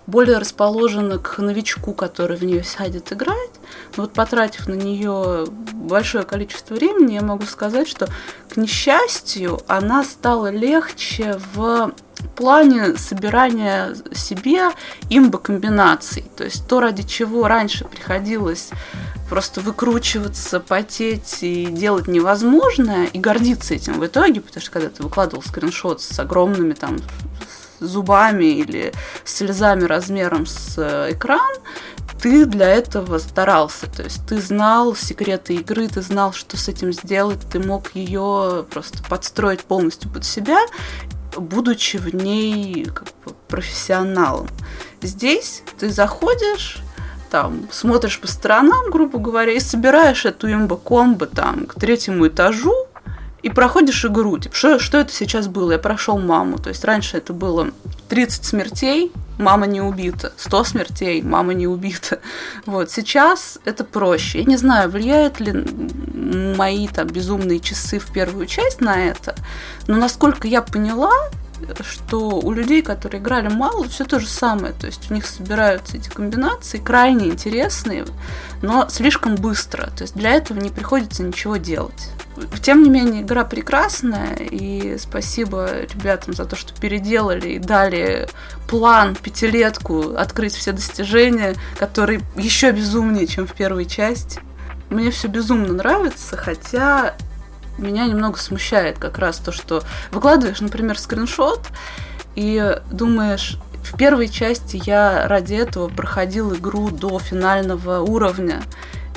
более расположена к новичку, который в нее сядет играть. Но вот потратив на нее большое количество времени, я могу сказать, что, к несчастью, она стала легче в плане собирания себе имбо-комбинаций. То есть то, ради чего раньше приходилось просто выкручиваться, потеть и делать невозможное, и гордиться этим в итоге, потому что когда ты выкладывал скриншот с огромными там зубами или слезами размером с э, экран, ты для этого старался, то есть ты знал секреты игры, ты знал, что с этим сделать, ты мог ее просто подстроить полностью под себя, будучи в ней как бы профессионалом. Здесь ты заходишь, там, смотришь по сторонам, грубо говоря, и собираешь эту имбо-комбо там к третьему этажу, и проходишь игру. Типа, что, что это сейчас было? Я прошел маму. То есть раньше это было 30 смертей, мама не убита. 100 смертей, мама не убита. Вот, сейчас это проще. Я не знаю, влияют ли мои там безумные часы в первую часть на это, но насколько я поняла, что у людей, которые играли мало, все то же самое. То есть у них собираются эти комбинации крайне интересные, но слишком быстро. То есть для этого не приходится ничего делать. Тем не менее, игра прекрасная, и спасибо ребятам за то, что переделали и дали план, пятилетку, открыть все достижения, который еще безумнее, чем в первой части. Мне все безумно нравится, хотя меня немного смущает как раз то, что выкладываешь, например, скриншот и думаешь, в первой части я ради этого проходил игру до финального уровня.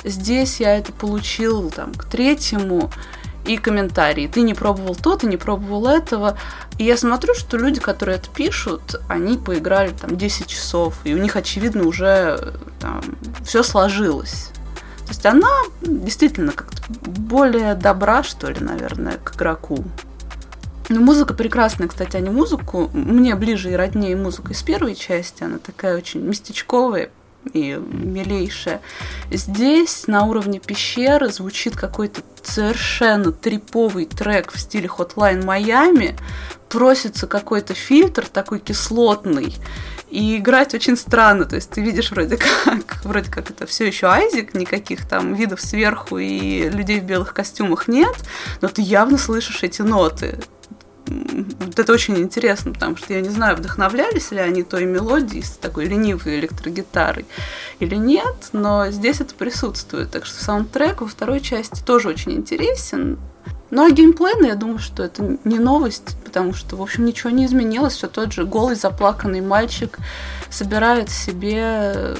Здесь я это получил там, к третьему, и комментарии. Ты не пробовал то, ты не пробовал этого. И я смотрю, что люди, которые это пишут, они поиграли там 10 часов, и у них, очевидно, уже там все сложилось. То есть она действительно как-то более добра, что ли, наверное, к игроку. Ну, музыка прекрасная, кстати, а не музыку. Мне ближе и роднее музыка из первой части. Она такая очень местечковая, и милейшая. Здесь на уровне пещеры звучит какой-то совершенно триповый трек в стиле Hotline Miami. Просится какой-то фильтр такой кислотный. И играть очень странно, то есть ты видишь вроде как, вроде как это все еще Айзик, никаких там видов сверху и людей в белых костюмах нет, но ты явно слышишь эти ноты вот это очень интересно, потому что я не знаю, вдохновлялись ли они той мелодией с такой ленивой электрогитарой или нет, но здесь это присутствует. Так что саундтрек во второй части тоже очень интересен. Ну а геймплей, ну, я думаю, что это не новость, потому что, в общем, ничего не изменилось. Все тот же голый, заплаканный мальчик собирает себе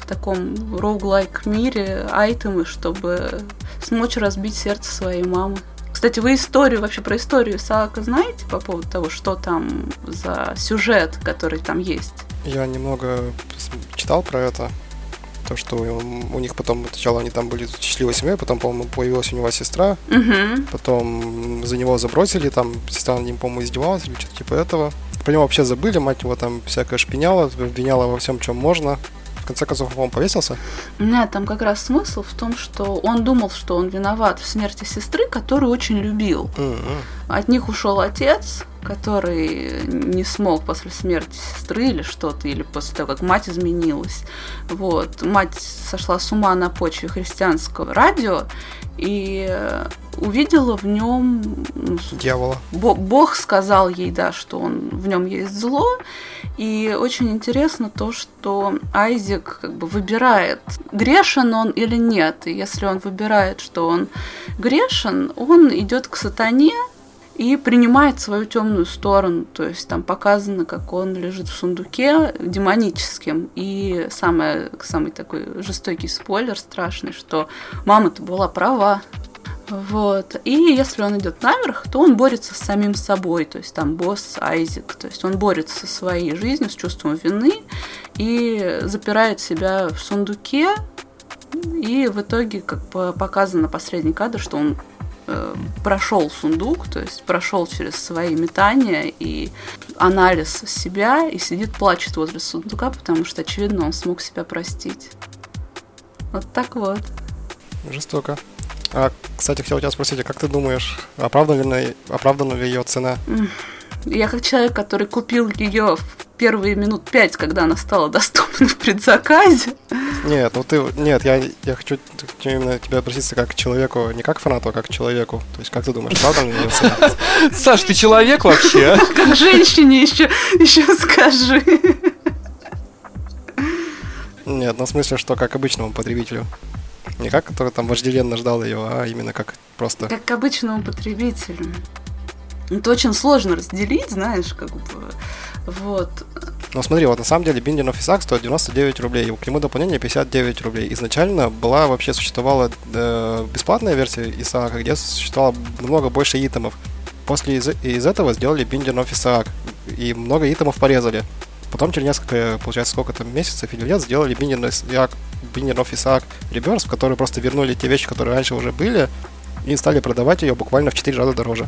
в таком роуглайк мире айтемы, чтобы смочь разбить сердце своей мамы. Кстати, вы историю, вообще про историю Саака знаете по поводу того, что там за сюжет, который там есть? Я немного читал про это. То, что у них потом сначала они там были счастливой семьей, потом, по-моему, появилась у него сестра, угу. потом за него забросили, там сестра над ним, по-моему, издевалась или что-то типа этого. Про него вообще забыли, мать его там всякое шпиняла, обвиняла во всем, чем можно в конце концов, он повесился? Нет, там как раз смысл в том, что он думал, что он виноват в смерти сестры, которую очень любил. Mm-hmm. От них ушел отец, который не смог после смерти сестры или что-то, или после того, как мать изменилась. Вот. Мать сошла с ума на почве христианского радио и увидела в нем дьявола. Бог сказал ей, да, что он в нем есть зло. И очень интересно то, что Айзек как бы выбирает, грешен он или нет. И если он выбирает, что он грешен, он идет к сатане, и принимает свою темную сторону. То есть там показано, как он лежит в сундуке демоническим. И самое, самый такой жестокий спойлер страшный, что мама-то была права. Вот. И если он идет наверх, то он борется с самим собой. То есть там босс Айзек. То есть он борется со своей жизнью, с чувством вины и запирает себя в сундуке. И в итоге, как показано последний кадр, что он э, прошел сундук, то есть прошел через свои метания и анализ себя и сидит, плачет возле сундука, потому что, очевидно, он смог себя простить. Вот так вот. Жестоко. А, кстати, хотел тебя спросить, а как ты думаешь, оправдана ли, оправдана ли ее цена? Я как человек, который купил ее в первые минут пять, когда она стала доступна в предзаказе. Нет, ну ты, нет, я, я хочу именно тебя обратиться как к человеку, не как к фанату, а как к человеку. То есть, как ты думаешь, правда ли ее? Саш, ты человек вообще? Как женщине еще, еще скажи. Нет, ну в смысле, что как обычному потребителю. Не как, который там вожделенно ждал ее, а именно как просто... Как к обычному потребителю. Это очень сложно разделить, знаешь, как бы. Вот. Ну смотри, вот на самом деле Binding of Isaac стоит 99 рублей, к нему дополнение 59 рублей. Изначально была вообще существовала э, бесплатная версия Исаака, где существовало намного больше итемов. После из, из этого сделали Binding of Isaac, и много итемов порезали. Потом через несколько, получается, сколько там месяцев или лет сделали Binding of Isaac Reverse, в который просто вернули те вещи, которые раньше уже были, и стали продавать ее буквально в 4 раза дороже.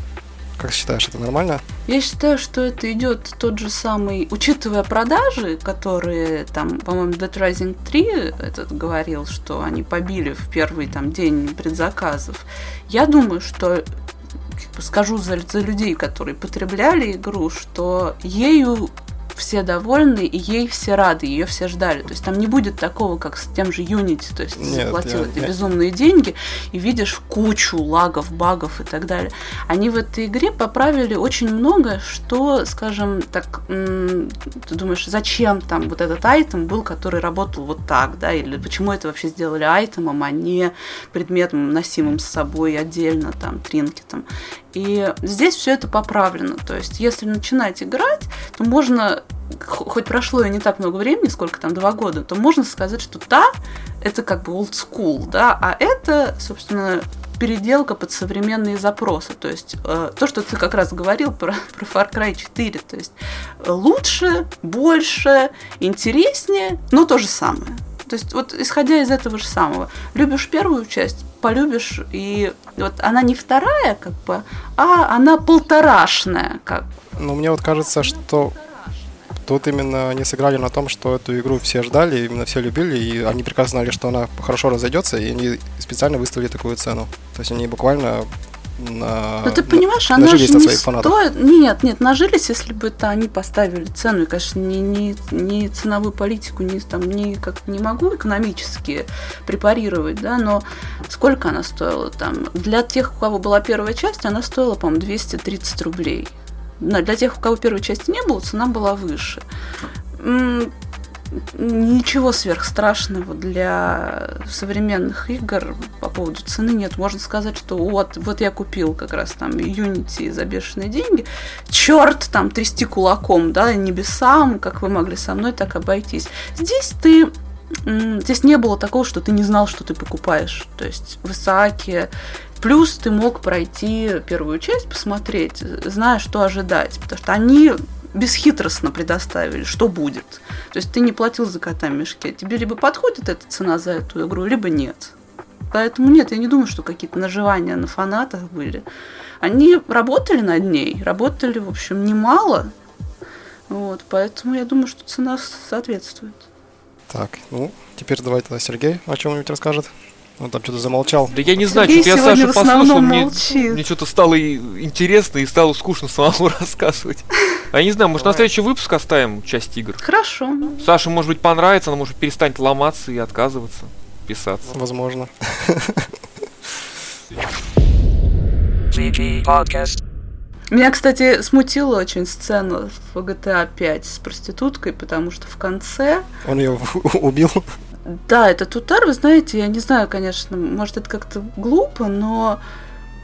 Как считаешь, это нормально? Я считаю, что это идет тот же самый, учитывая продажи, которые там, по-моему, Dead Rising 3 этот говорил, что они побили в первый там день предзаказов. Я думаю, что скажу за, за людей, которые потребляли игру, что ею все довольны, и ей все рады, ее все ждали. То есть там не будет такого, как с тем же Unity, то есть Нет, заплатил я, эти я... безумные деньги и видишь кучу лагов, багов и так далее. Они в этой игре поправили очень много, что, скажем, так, ты думаешь, зачем там вот этот айтем был, который работал вот так, да, или почему это вообще сделали айтемом, а не предметом, носимым с собой отдельно, там, тринкетом. И здесь все это поправлено. То есть, если начинать играть, то можно, хоть прошло и не так много времени, сколько там, два года, то можно сказать, что та, это как бы old school, да, а это, собственно, переделка под современные запросы. То есть э, то, что ты как раз говорил про, про Far Cry 4. То есть лучше, больше, интереснее, но то же самое. То есть вот исходя из этого же самого, любишь первую часть, полюбишь, и вот она не вторая, как бы, а она полторашная, как. Ну, мне вот кажется, что Тут именно они сыграли на том, что эту игру все ждали, именно все любили, и они прекрасно знали, что она хорошо разойдется, и они специально выставили такую цену. То есть они буквально на, Ну ты понимаешь, она же не стоит... Нет, нет, нажились, если бы это они поставили цену. И, конечно, не, не, не ценовую политику, не, там, не, как, не могу экономически препарировать, да, но сколько она стоила там? Для тех, у кого была первая часть, она стоила, по-моему, 230 рублей. Для тех, у кого первой части не было, цена была выше ничего сверхстрашного для современных игр по поводу цены нет. Можно сказать, что вот, вот я купил как раз там Unity за бешеные деньги. Черт, там трясти кулаком, да, небесам, как вы могли со мной так обойтись. Здесь ты Здесь не было такого, что ты не знал, что ты покупаешь. То есть в Исааке Плюс ты мог пройти первую часть, посмотреть, зная, что ожидать. Потому что они бесхитростно предоставили, что будет. То есть ты не платил за кота в мешке. Тебе либо подходит эта цена за эту игру, либо нет. Поэтому нет, я не думаю, что какие-то наживания на фанатах были. Они работали над ней, работали, в общем, немало. Вот, поэтому я думаю, что цена соответствует. Так, ну, теперь давайте тогда Сергей о чем-нибудь расскажет. Он там что-то замолчал. Да я не знаю, что-то я Сашу послушал, мне, мне что-то стало интересно и стало скучно самому рассказывать. А я не знаю, может на следующий выпуск оставим часть игр? Хорошо. Саше, может быть, понравится, она может перестанет ломаться и отказываться писаться. Возможно. Меня, кстати, смутила очень сцена в GTA 5 с проституткой, потому что в конце... Он ее убил? Да, этот удар, вы знаете, я не знаю, конечно, может это как-то глупо, но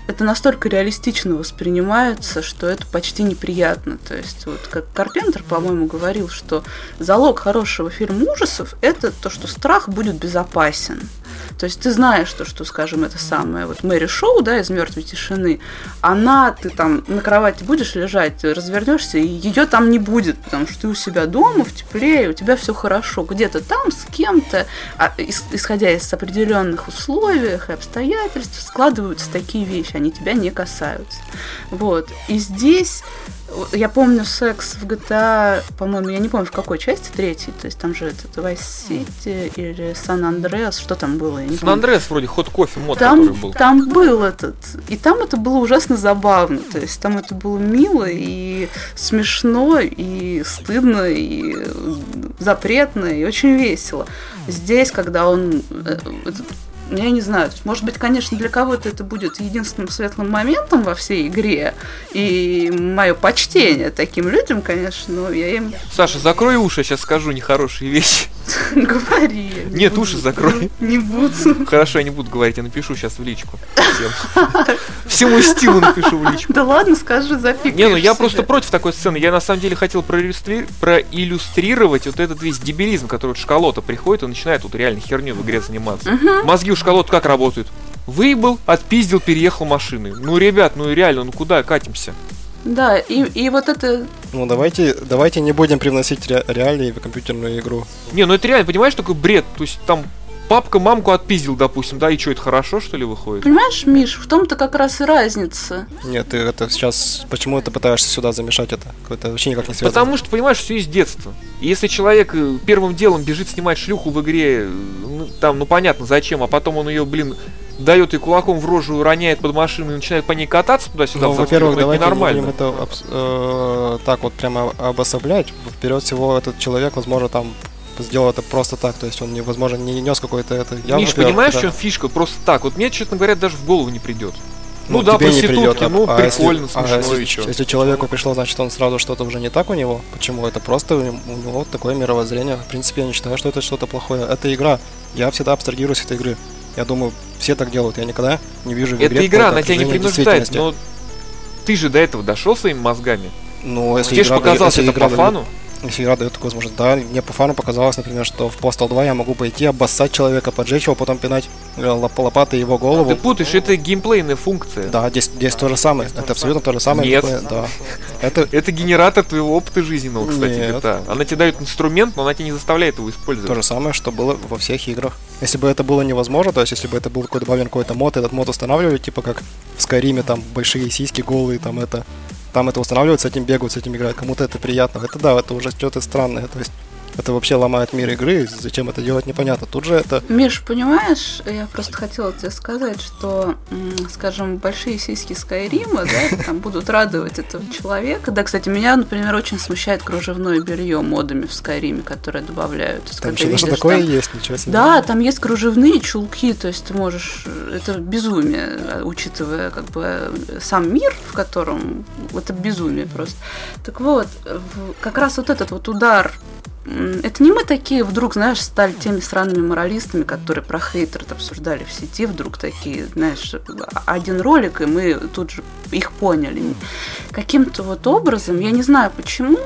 это настолько реалистично воспринимается, что это почти неприятно. То есть, вот как Карпентер, по-моему, говорил, что залог хорошего фильма ужасов – это то, что страх будет безопасен. То есть ты знаешь, что, что скажем, это самое, вот Мэри Шоу, да, из мертвой тишины, она, ты там на кровати будешь лежать, развернешься, и ее там не будет, потому что ты у себя дома, в тепле, у тебя все хорошо. Где-то там с кем-то, а, исходя из определенных условий и обстоятельств, складываются такие вещи, они тебя не касаются. Вот. И здесь я помню секс в GTA, по-моему, я не помню в какой части, третьей, то есть там же этот Vice City или Сан Андреас, что там было? Сан Андреас вроде ход кофе мод, там, который был. Там был этот, и там это было ужасно забавно, то есть там это было мило и смешно, и стыдно, и запретно, и очень весело. Здесь, когда он э, этот я не знаю, может быть, конечно, для кого-то это будет единственным светлым моментом во всей игре, и мое почтение таким людям, конечно, но я им... Саша, закрой уши, сейчас скажу нехорошие вещи. Говори. не Нет, буду. уши закрой. Не буду. Хорошо, я не буду говорить, я напишу сейчас в личку. Всем. Всему стилу напишу в личку. Да ладно, скажи, запикаешь Не, ну я просто против такой сцены. Я на самом деле хотел проиллюстри- проиллюстрировать вот этот весь дебилизм, который вот шкалота приходит и начинает тут реально херню в игре заниматься. Мозги у шкалот как работают? Выебал, отпиздил, переехал машиной. Ну, ребят, ну реально, ну куда катимся? Да, и, и вот это... Ну давайте, давайте не будем привносить ре- реалии в компьютерную игру. Не, ну это реально, понимаешь, такой бред. То есть там папка мамку отпиздил, допустим, да, и что, это хорошо, что ли, выходит? Понимаешь, Миш, в том-то как раз и разница. Нет, ты это сейчас... Почему ты пытаешься сюда замешать это? Это вообще никак не связано. Потому что, понимаешь, все из детства. И если человек э, первым делом бежит снимать шлюху в игре, э, ну, там, ну понятно, зачем, а потом он ее, блин, дает ей кулаком в рожу, роняет под машину и начинает по ней кататься туда-сюда, Ну, во-первых, давайте не ненормально. будем это э, так вот прямо обособлять. Вперед всего этот человек, возможно, там сделал это просто так, то есть он, невозможно, не нес какой-то это... Я, Миш, понимаешь, да. в чем фишка? Просто так. Вот мне, честно говоря, даже в голову не придет. Ну, да, тебе не проститутки, ну, а если- прикольно, а смешно если, и чё? если человеку пришло, значит, он сразу что-то уже не так у него. Почему? Это просто у него- такое мировоззрение. В принципе, я не считаю, что это что-то плохое. Это игра. Я всегда абстрагируюсь от игры. Я думаю, все так делают. Я никогда не вижу в игре Это игра, она тебя не принуждает, но ты же до этого дошел своими мозгами. Ну, если Тебе же игра показалось если это игра по фану. Если игра дает такую возможность, да, мне по фану показалось, например, что в Postal 2 я могу пойти, обоссать человека, поджечь его, потом пинать э, лоп- лопатой его голову. Ты путаешь, это геймплейная функция. Да, здесь, здесь то же самое. Это абсолютно то же самое. Нет. какое- Да. Это, Это генератор твоего опыта жизненного, кстати, Нет. GTA. Она тебе дает инструмент, но она тебе не заставляет его использовать. То же самое, что было во всех играх. Если бы это было невозможно, то есть если бы это был какой-то добавлен какой-то мод, этот мод устанавливали, типа как в Скайриме, там большие сиськи голые, там это, там это устанавливают, с этим бегают, с этим играют, кому-то это приятно. Это да, это уже что-то странное, то есть это вообще ломает мир игры, зачем это делать непонятно. Тут же это, Миш, понимаешь, я просто хотела тебе сказать, что, скажем, большие сиськи Скайрима, да, там будут радовать этого человека. Да, кстати, меня, например, очень смущает кружевное белье модами в Скайриме, которые добавляют. Там что-то видишь такое там- есть, ничего себе. Да, там есть кружевные чулки, то есть ты можешь... Это безумие, э, учитывая как бы э, сам мир, в котором... Это безумие просто. Так вот, как раз вот этот вот удар это не мы такие вдруг, знаешь, стали теми сраными моралистами, которые про хейтеров обсуждали в сети, вдруг такие, знаешь, один ролик, и мы тут же их поняли. Каким-то вот образом, я не знаю почему,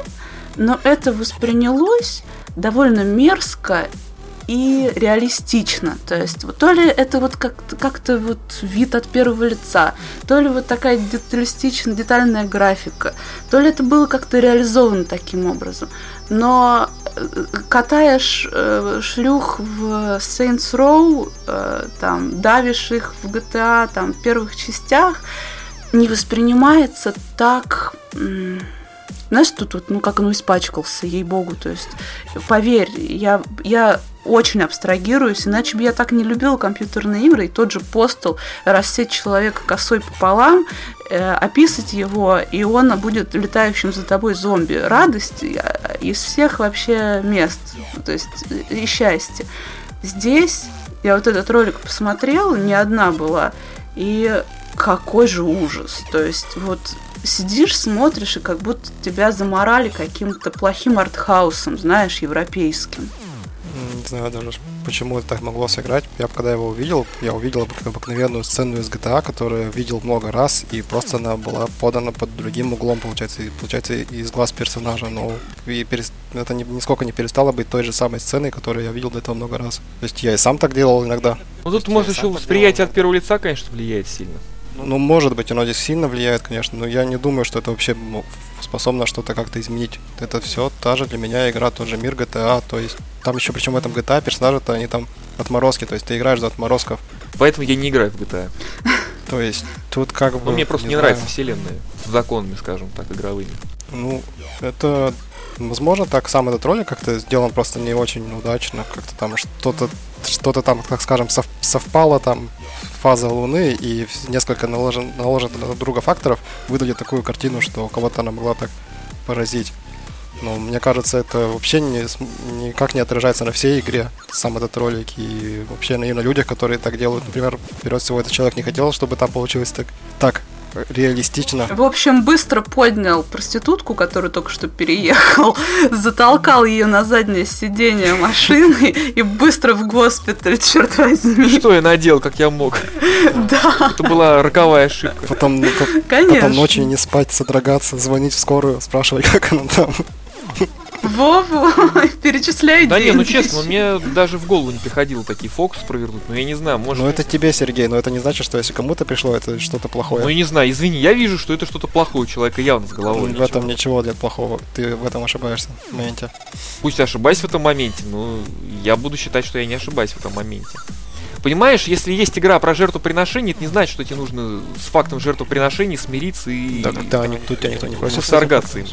но это воспринялось довольно мерзко и реалистично. То есть, вот то ли это вот как-то, как-то вот вид от первого лица, то ли вот такая деталистичная, детальная графика, то ли это было как-то реализовано таким образом. Но э, катаешь э, шлюх в Saints Row, э, там, давишь их в GTA, там, в первых частях, не воспринимается так... знаешь, тут вот, ну, как он испачкался, ей-богу, то есть, поверь, я, я очень абстрагируюсь, иначе бы я так не любила компьютерные игры, и тот же постол, рассечь человека косой пополам, э, описать его, и он будет летающим за тобой зомби. Радость э, из всех вообще мест, то есть, э, и счастье. Здесь я вот этот ролик посмотрела, не одна была, и какой же ужас. То есть вот сидишь, смотришь, и как будто тебя заморали каким-то плохим артхаусом, знаешь, европейским. Не знаю даже, почему это так могло сыграть. Я бы, когда его увидел, я увидел обык- обыкновенную сцену из GTA, которую видел много раз, и просто она была подана под другим углом, получается, и, получается из глаз персонажа. Но и перес- это ни- нисколько не перестало быть той же самой сценой, которую я видел до этого много раз. То есть я и сам так делал иногда. Ну тут, может, еще восприятие от первого лица, конечно, влияет сильно. Ну, может быть, оно здесь сильно влияет, конечно, но я не думаю, что это вообще ну, способно что-то как-то изменить. Это все та же для меня игра, тот же мир GTA, то есть там еще причем в этом GTA персонажи-то они там отморозки, то есть ты играешь за отморозков. Поэтому я не играю в GTA. То есть тут как бы... Ну, мне просто не, знаю. нравится вселенная с законами, скажем так, игровыми. Ну, это... Возможно, так сам этот ролик как-то сделан просто не очень удачно. Как-то там что-то что-то там, так скажем, сов- совпало там фаза Луны и несколько наложен, наложенных друг друга факторов выдали такую картину, что кого-то она могла так поразить. Но мне кажется, это вообще не, никак не отражается на всей игре, сам этот ролик, и вообще и на людях, которые так делают. Например, вперед всего этот человек не хотел, чтобы там получилось так. Так, реалистично. В общем, быстро поднял проститутку, которая только что переехал, затолкал ее на заднее сиденье машины и быстро в госпиталь, черт возьми. Что я надел, как я мог? Да. Это была роковая ошибка. Потом, ну, Конечно. потом ночью не спать, содрогаться, звонить в скорую, спрашивать, как она там. Вову, перечисляй Да не, ну честно, мне даже в голову не приходило такие фокусы провернуть. Ну я не знаю, может... Ну это тебе, Сергей, но это не значит, что если кому-то пришло, это что-то Ну плохое. я не знаю, извини, я вижу, что это что-то плохое у человека явно с головой. В этом ничего нет плохого. Ты в этом ошибаешься в моменте. Пусть ошибаюсь в этом моменте, но я буду считать, что я не ошибаюсь в этом моменте. Понимаешь, если есть игра про жертвоприношение, это не значит, что тебе нужно с фактом жертвоприношения смириться и... Да, да, ни- тут тебя никто не просит. Восторгаться им.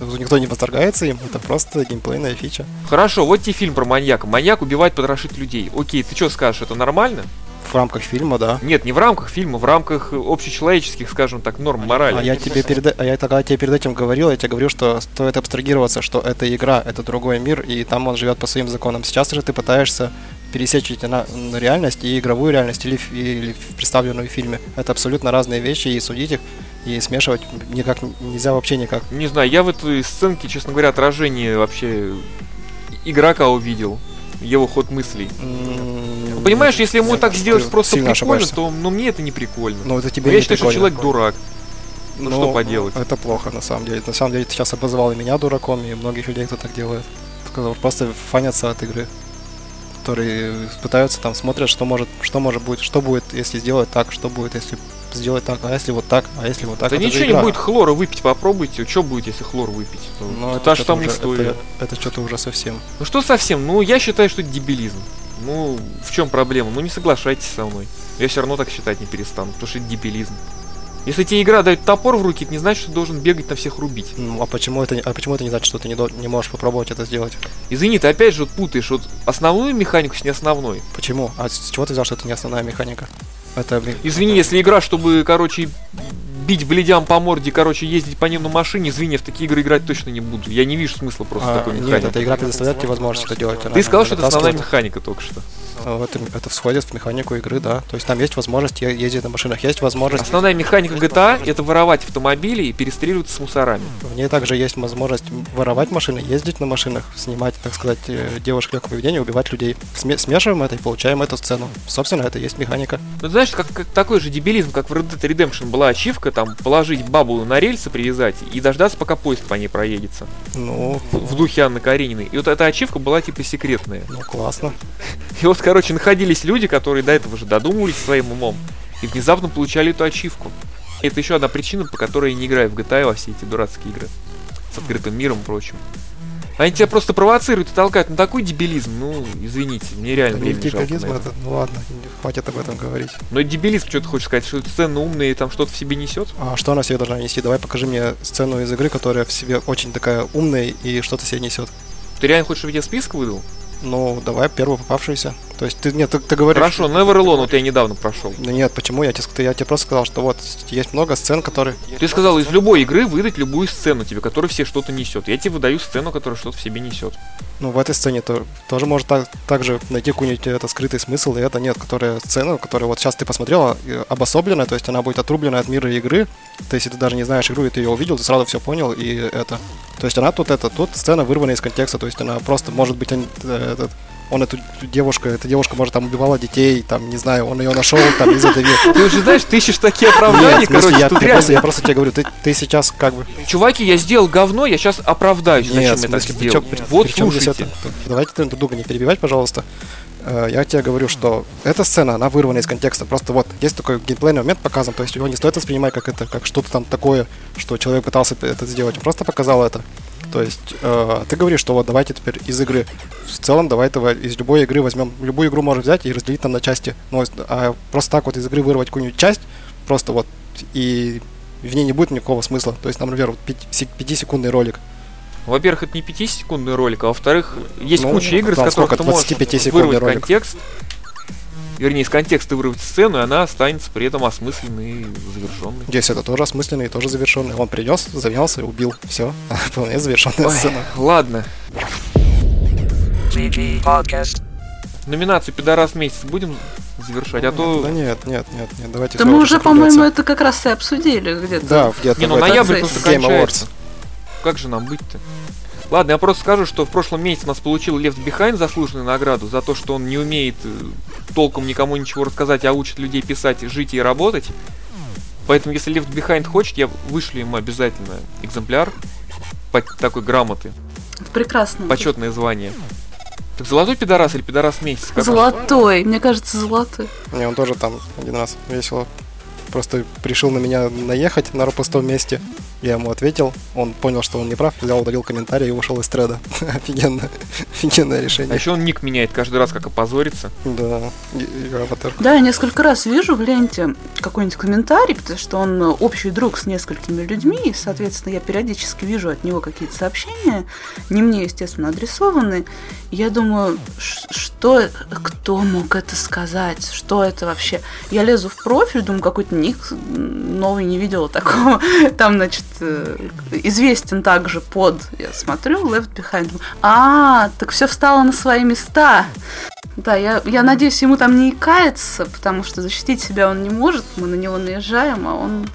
Никто не восторгается им, это просто геймплейная фича. Хорошо, вот тебе фильм про маньяка. Маньяк убивает, потрошит людей. Окей, ты что скажешь, это нормально? В рамках фильма, да. Нет, не в рамках фильма, в рамках общечеловеческих, скажем так, норм морали. А я тебе перед, а я тогда тебе перед этим говорил, я тебе говорю, что стоит абстрагироваться, что это игра, это другой мир, и там он живет по своим законам. Сейчас же ты пытаешься пересечь эти на, на реальность и игровую реальность или, или в представленную в фильме. Это абсолютно разные вещи, и судить их и смешивать никак нельзя вообще никак. Не знаю, я в этой сценке, честно говоря, отражение вообще игрока увидел. Его ход мыслей. М, Понимаешь, если ему так сделать просто прикольно, ошибаешься. то ну, мне это не прикольно. Ну, это тебе я не считаю, что человек дурак. Ну, что поделать? Это плохо, на самом деле. На самом деле, ты сейчас обозвал и меня дураком, и многих людей, кто так делает. Просто фанятся от игры. Которые пытаются там, смотрят, что может, что может быть, что будет, если сделать так, что будет, если сделать так, а если вот так, а если вот так. да Это ничего не игра. будет хлора выпить, попробуйте. Что будет, если хлор выпить? Ну, это Та же что-то самая уже- история. Это, это что-то уже совсем. Ну что совсем? Ну я считаю, что это дебилизм. Ну, в чем проблема? Ну не соглашайтесь со мной. Я все равно так считать не перестану, потому что это дебилизм. Если тебе игра дает топор в руки, это не значит, что ты должен бегать на всех рубить. Ну, а почему это, не- а почему это не значит, что ты не, до- не можешь попробовать это сделать? Извини, ты опять же вот путаешь вот основную механику с неосновной. Почему? А с чего ты взял, что это не основная механика? Это ми- Извини, если игра, чтобы, короче, бить бледям по морде, короче, ездить по ним на машине, извини, в такие игры играть точно не буду. Я не вижу смысла просто А, такой нет, механики. эта игра предоставляет тебе возможность это делать. Ты сказал, что это основная механика только что. Это, это входит в механику игры, да. То есть там есть возможность ездить на машинах, есть возможность... Основная механика GTA это воровать автомобили и перестреливаться с мусорами. В ней также есть возможность воровать машины, ездить на машинах, снимать, так сказать, э, девушек легкого поведения, убивать людей. Сме- смешиваем это и получаем эту сцену. Собственно, это и есть механика. Ну, знаешь, как, как такой же дебилизм, как в Red Dead Redemption была ачивка, там, положить бабу на рельсы, привязать и дождаться, пока поезд по ней проедется. Ну, В, в духе Анны Карениной. И вот эта ачивка была типа секретная. ну классно. И вот, короче, находились люди, которые до этого же додумывались своим умом и внезапно получали эту ачивку. И это еще одна причина, по которой я не играю в GTA во все эти дурацкие игры. С открытым миром и прочим. Они тебя просто провоцируют и толкают на такой дебилизм, ну, извините, мне реально времени жалко дебилизм, это. это, ну ладно, хватит об этом говорить. Но дебилизм, что ты хочешь сказать, что сцена умная и там что-то в себе несет? А что она в себе должна нести? Давай покажи мне сцену из игры, которая в себе очень такая умная и что-то себе несет. Ты реально хочешь, чтобы я список выдал? Ну, давай первую попавшуюся. То есть ты, нет, ты, ты говоришь... Хорошо, Never Alone вот я недавно прошел. Ну нет, почему? Я тебе, я тебе просто сказал, что вот есть много сцен, которые... Ты сказал из любой игры выдать любую сцену тебе, которая все что-то несет. Я тебе выдаю сцену, которая что-то в себе несет. Ну, в этой сцене то, тоже может так, также найти какой-нибудь это скрытый смысл, и это нет, которая сцена, которая вот сейчас ты посмотрела, э, обособленная, то есть она будет отрублена от мира игры. То есть, если ты даже не знаешь игру, и ты ее увидел, ты сразу все понял, и это. То есть она тут это, тут сцена вырвана из контекста, то есть она просто, может быть, э, этот, он эту девушку, эта девушка, может, там убивала детей, там, не знаю, он ее нашел, там, и задавил. Ты уже знаешь, ты ищешь такие Нет, оправдания, в смысле, короче, я, тут я просто, я просто тебе говорю, ты, ты сейчас как бы... Чуваки, я сделал говно, я сейчас оправдаюсь, зачем Нет, я так смысле, сделал. чём- при- вот при чём здесь слушайте. это? Давайте ты друг друга не перебивать, пожалуйста. Э, Я тебе говорю, что эта сцена, она вырвана из контекста. Просто вот есть такой геймплейный момент показан, то есть его не стоит воспринимать как это, как что-то там такое, что человек пытался это- это сделать. Он просто показал это. То есть э, ты говоришь, что вот давайте теперь из игры. В целом давай этого из любой игры возьмем. Любую игру можно взять и разделить там на части. Но а просто так вот из игры вырвать какую-нибудь часть, просто вот и в ней не будет никакого смысла. То есть, например, вот 5-секундный ролик. Во-первых, это не 5-секундный ролик, а во-вторых, есть Ну, куча игр, из которых ты можешь 25-секундный вырвать ролик. контекст, вернее, из контекста вырвать сцену, и она останется при этом осмысленной и завершенной. Здесь это тоже осмысленный и тоже завершенный. Он принес, завелся, убил. Все. Вполне завершенная Ой, сцена. ладно. Номинацию «Пидорас месяц» будем завершать, а то... Да нет, нет, нет, нет, давайте Да мы уже по-моему, это как раз и обсудили где-то. Да, где-то Не, ну ноябрь просто кончается. Awards. Как же нам быть-то? Ладно, я просто скажу, что в прошлом месяце у нас получил Left Behind заслуженную награду за то, что он не умеет э, толком никому ничего рассказать, а учит людей писать, жить и работать. Поэтому, если Left Behind хочет, я вышлю ему обязательно экземпляр по- такой грамоты, Это прекрасно. почетное звание. Так золотой пидорас или пидорас он? Золотой, мне кажется, золотой. Не, он тоже там один раз весело. Просто решил на меня наехать на пустом месте. Я ему ответил, он понял, что он не прав, взял, удалил комментарий и ушел из треда. Офигенно. Офигенное А решение. еще он ник меняет каждый раз, как опозорится. Да. Да, я несколько раз вижу в ленте какой-нибудь комментарий, потому что он э, общий друг с несколькими людьми, и, соответственно, я периодически вижу от него какие-то сообщения, не мне, естественно, адресованные. Я думаю, что, кто мог это сказать, что это вообще? Я лезу в профиль, думаю, какой-то ник новый не видела такого. Там, значит, э, известен также под, я смотрю, Left Behind. А, так все встало на свои места. Да, я, я надеюсь, ему там не кается, потому что защитить себя он не может, мы на него наезжаем, а он...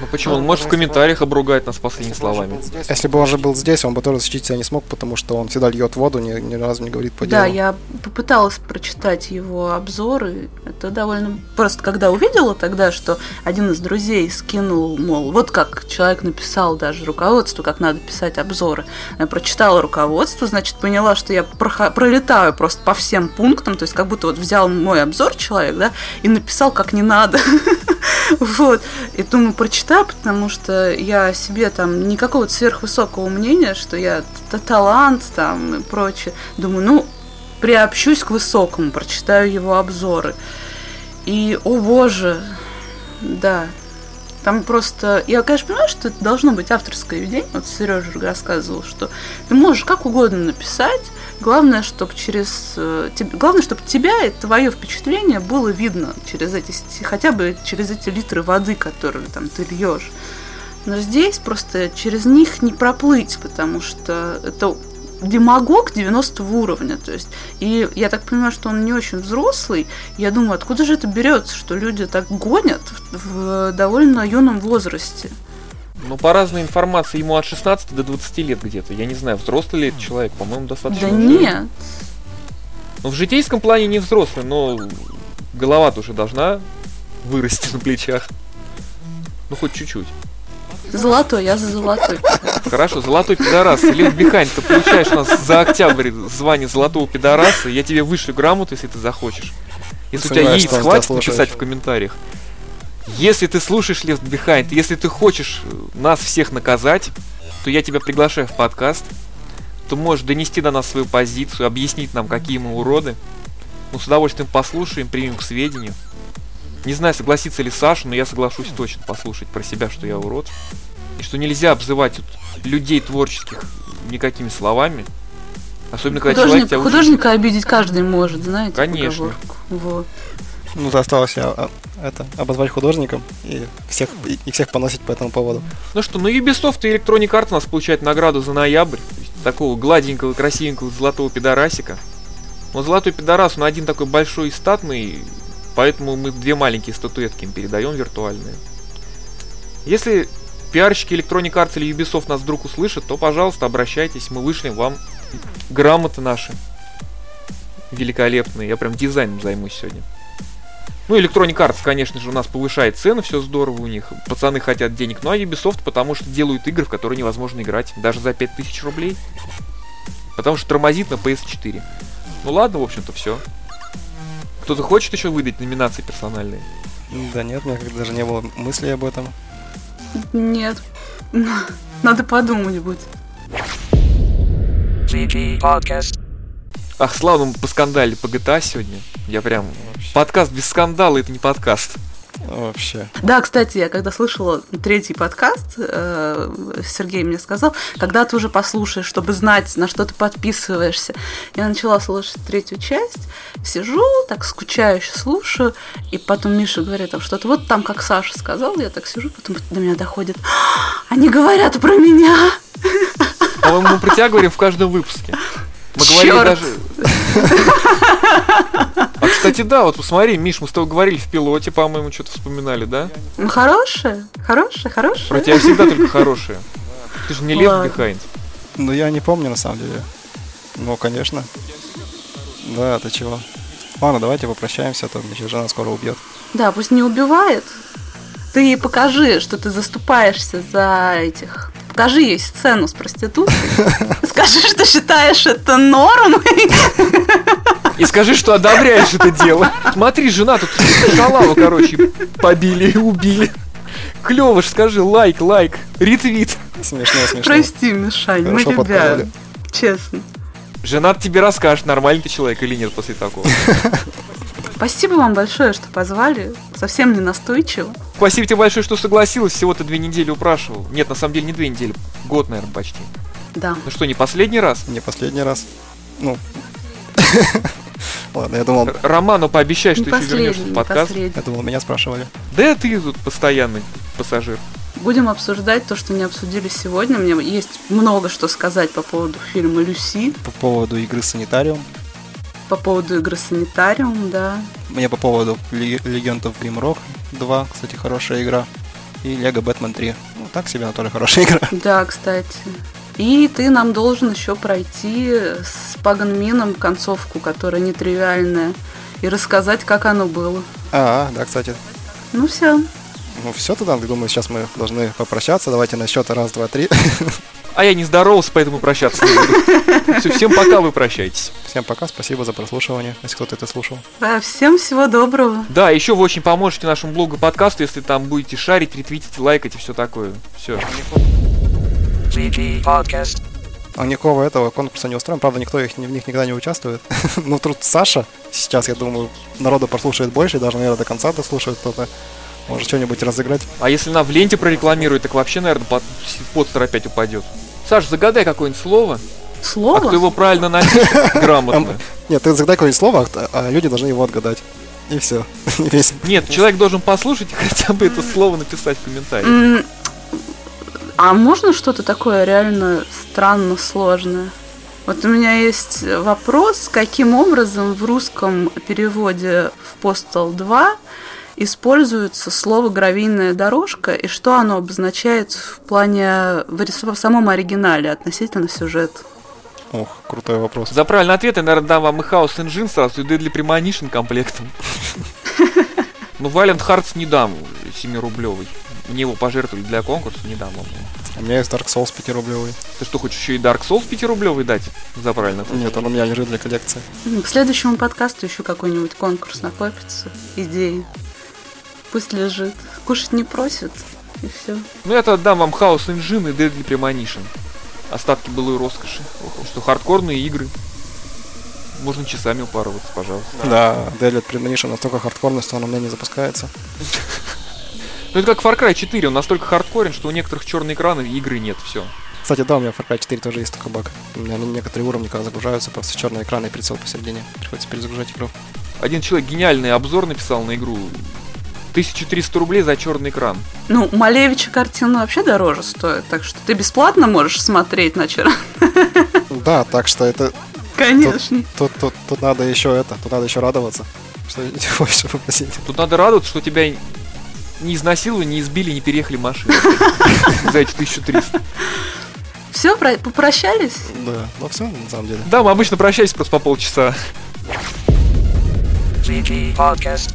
Ну почему? Он может в комментариях обругать нас последними словами. Если бы он же был здесь, он бы тоже защитить себя не смог, потому что он всегда льет воду, ни, ни разу не говорит по Да, делу. я попыталась прочитать его обзоры. Это довольно... Просто когда увидела тогда, что один из друзей скинул, мол, вот как человек написал даже руководство, как надо писать обзоры. Я прочитала руководство, значит, поняла, что я прохо- пролетаю просто по всем пунктам, то есть как будто вот взял мой обзор человек, да, и написал как не надо. Вот. И думаю, прочитаю, потому что я себе там никакого сверхвысокого мнения, что я талант там и прочее. Думаю, ну, приобщусь к высокому, прочитаю его обзоры. И, о боже, да. Там просто... Я, конечно, понимаю, что это должно быть авторское видение. Вот Сережа рассказывал, что ты можешь как угодно написать. Главное, чтобы через... э, Главное, чтобы тебя и твое впечатление было видно через эти... Хотя бы через эти литры воды, которые там ты льешь. Но здесь просто через них не проплыть, потому что это демагог 90 уровня. То есть, и я так понимаю, что он не очень взрослый. Я думаю, откуда же это берется, что люди так гонят в, в довольно юном возрасте. Ну, по разной информации, ему от 16 до 20 лет где-то. Я не знаю, взрослый ли это человек, по-моему, достаточно. Да уже. нет. Ну, в житейском плане не взрослый, но голова-то уже должна вырасти на плечах. Ну, хоть чуть-чуть. Золотой, я за золотой. Хорошо, золотой пидорас. Лев Бихань, ты получаешь у нас за октябрь звание золотого пидораса. Я тебе вышлю грамоту, если ты захочешь. Если у тебя яиц хватит написать в комментариях. Если ты слушаешь Left Behind, если ты хочешь э, нас всех наказать, то я тебя приглашаю в подкаст. Ты можешь донести до нас свою позицию, объяснить нам, какие мы уроды. Мы с удовольствием послушаем, примем к сведению. Не знаю, согласится ли Саша, но я соглашусь точно послушать про себя, что я урод. И что нельзя обзывать вот людей творческих никакими словами. Особенно, когда человек Художник, тебя учит- художника обидеть каждый может, знаете? Конечно. поговорку. Вот. Ну, осталось я а, это, обозвать художником и всех, и, и всех поносить по этому поводу. Ну что, ну Ubisoft и Electronic Arts у нас получают награду за ноябрь. Такого гладенького, красивенького золотого пидорасика. Но золотой пидорас, он один такой большой и статный, поэтому мы две маленькие статуэтки им передаем виртуальные. Если пиарщики Electronic Arts или Ubisoft нас вдруг услышат, то, пожалуйста, обращайтесь, мы вышлем вам грамоты наши. Великолепные. Я прям дизайном займусь сегодня. Ну, Electronic Arts, конечно же, у нас повышает цены, все здорово у них. Пацаны хотят денег. Ну, а Ubisoft, потому что делают игры, в которые невозможно играть. Даже за 5000 рублей. Потому что тормозит на PS4. Ну ладно, в общем-то, все. Кто-то хочет еще выдать номинации персональные? Да нет, у меня даже не было мыслей об этом. Нет. Надо подумать будет. Ах, славно мы поскандалили по GTA сегодня. Я прям... Подкаст без скандала, это не подкаст. Вообще. Да, кстати, я когда слышала третий подкаст, э, Сергей мне сказал, когда ты уже послушаешь, чтобы знать, на что ты подписываешься. Я начала слушать третью часть, сижу, так скучающе слушаю, и потом Миша говорит там что-то, вот там, как Саша сказал, я так сижу, потом до меня доходит, «А, они говорят про меня. По-моему, мы про тебя говорим в каждом выпуске. Мы говорили Чёрт. даже... А, кстати, да, вот посмотри, Миш, мы с тобой говорили в пилоте, по-моему, что-то вспоминали, да? Ну, хорошая, хорошая, хорошая. Про тебя всегда только хорошие. Ты же не Left Behind. Ну, я не помню, на самом деле. Ну, конечно. Да, ты чего? Ладно, давайте попрощаемся, а то меня жена скоро убьет. Да, пусть не убивает. Ты покажи, что ты заступаешься за этих. Покажи ей сцену с проституткой. Скажи, что считаешь это нормой. И скажи, что одобряешь это дело. Смотри, жена тут шалаву, короче, побили и убили. Клево ж, скажи, лайк, лайк, ретвит. Смешно, смешно. Прости, Мишань, мы тебя. Честно. Жена тебе расскажет, нормальный ты человек или нет после такого. Спасибо вам большое, что позвали. Совсем не настойчиво. Спасибо тебе большое, что согласилась. Всего-то две недели упрашивал. Нет, на самом деле не две недели. Год, наверное, почти. Да. Ну что, не последний раз? Не последний раз. Ну. Ладно, я думал, Роману пообещай, что еще вернешься в подкаст. я думал, меня спрашивали. Да ты тут постоянный пассажир. Будем обсуждать то, что не обсудили сегодня. Мне есть много что сказать по поводу фильма «Люси», По поводу игры Санитариум. По поводу игры «Санитариум», да. Мне по поводу Legend of Grimrock 2, кстати, хорошая игра. И Lego Batman 3. Ну, так себе, но тоже хорошая игра. Да, кстати. И ты нам должен еще пройти с Паганмином концовку, которая нетривиальная, и рассказать, как оно было. А, да, кстати. Ну все. Ну, все тогда, думаю, сейчас мы должны попрощаться. Давайте на счет раз, два, три. А я не здоровался, поэтому прощаться не буду. Все, всем пока, вы прощайтесь. Всем пока, спасибо за прослушивание, если кто-то это слушал. Да, всем всего доброго. Да, еще вы очень поможете нашему блогу и подкасту, если там будете шарить, ретвитить, лайкать и все такое. Все. А никакого этого конкурса не устроим, правда, никто их, в них никогда не участвует. ну, тут Саша, сейчас, я думаю, народу прослушает больше, и даже, наверное, до конца дослушает кто-то. Может, что-нибудь разыграть. А если она в ленте прорекламирует, так вообще, наверное, под, подстер опять упадет. Саш, загадай какое-нибудь слово, а Слово? кто его правильно напишет грамотно. Нет, ты загадай какое-нибудь слово, а- а люди должны его отгадать. И все. Нет, человек должен послушать и хотя бы это слово написать в комментарии. А можно что-то такое реально странно сложное? Вот у меня есть вопрос, каким образом в русском переводе в Postal 2 используется слово гравийная дорожка и что оно обозначает в плане в рис- в самом оригинале относительно сюжета. Ох, крутой вопрос. За правильный ответ я, наверное, дам вам и House Engine сразу, и Deadly Premonition комплектом. Ну, Valiant Hearts не дам 7-рублевый. Мне его пожертвовали для конкурса, не дам вам. У меня есть Dark Souls 5-рублевый. Ты что, хочешь еще и Dark Souls 5-рублевый дать за правильный ответ? Нет, он у меня лежит для коллекции. К следующему подкасту еще какой-нибудь конкурс накопится, идеи. Пусть лежит. Кушать не просит, и все. Ну, я тогда дам вам House Engine и Deadly Premonition. Остатки былой роскоши. Ох, Что хардкорные игры. Можно часами упарываться, пожалуйста. Да, Deadly Premonition настолько хардкорный, что он у меня не запускается. Ну, это как Far Cry 4, он настолько хардкорен, что у некоторых черные экраны и игры нет, все. Кстати, да, у меня в Far Cry 4 тоже есть такой баг. У меня на некоторые уровни, когда загружаются, просто черный экран и прицел посередине. Приходится перезагружать игру. Один человек гениальный обзор написал на игру. 1300 рублей за черный экран. Ну, Малевича картина вообще дороже стоит, так что ты бесплатно можешь смотреть на вчера. Да, так что это... Конечно. Тут, тут, тут надо еще это, тут надо еще радоваться. Что не хочешь попросить. Тут надо радоваться, что тебя не изнасиловали, не избили, не переехали машины. За эти 1300. Все, попрощались? Да, ну все, на самом деле. Да, мы обычно прощаемся просто по полчаса. GG Podcast.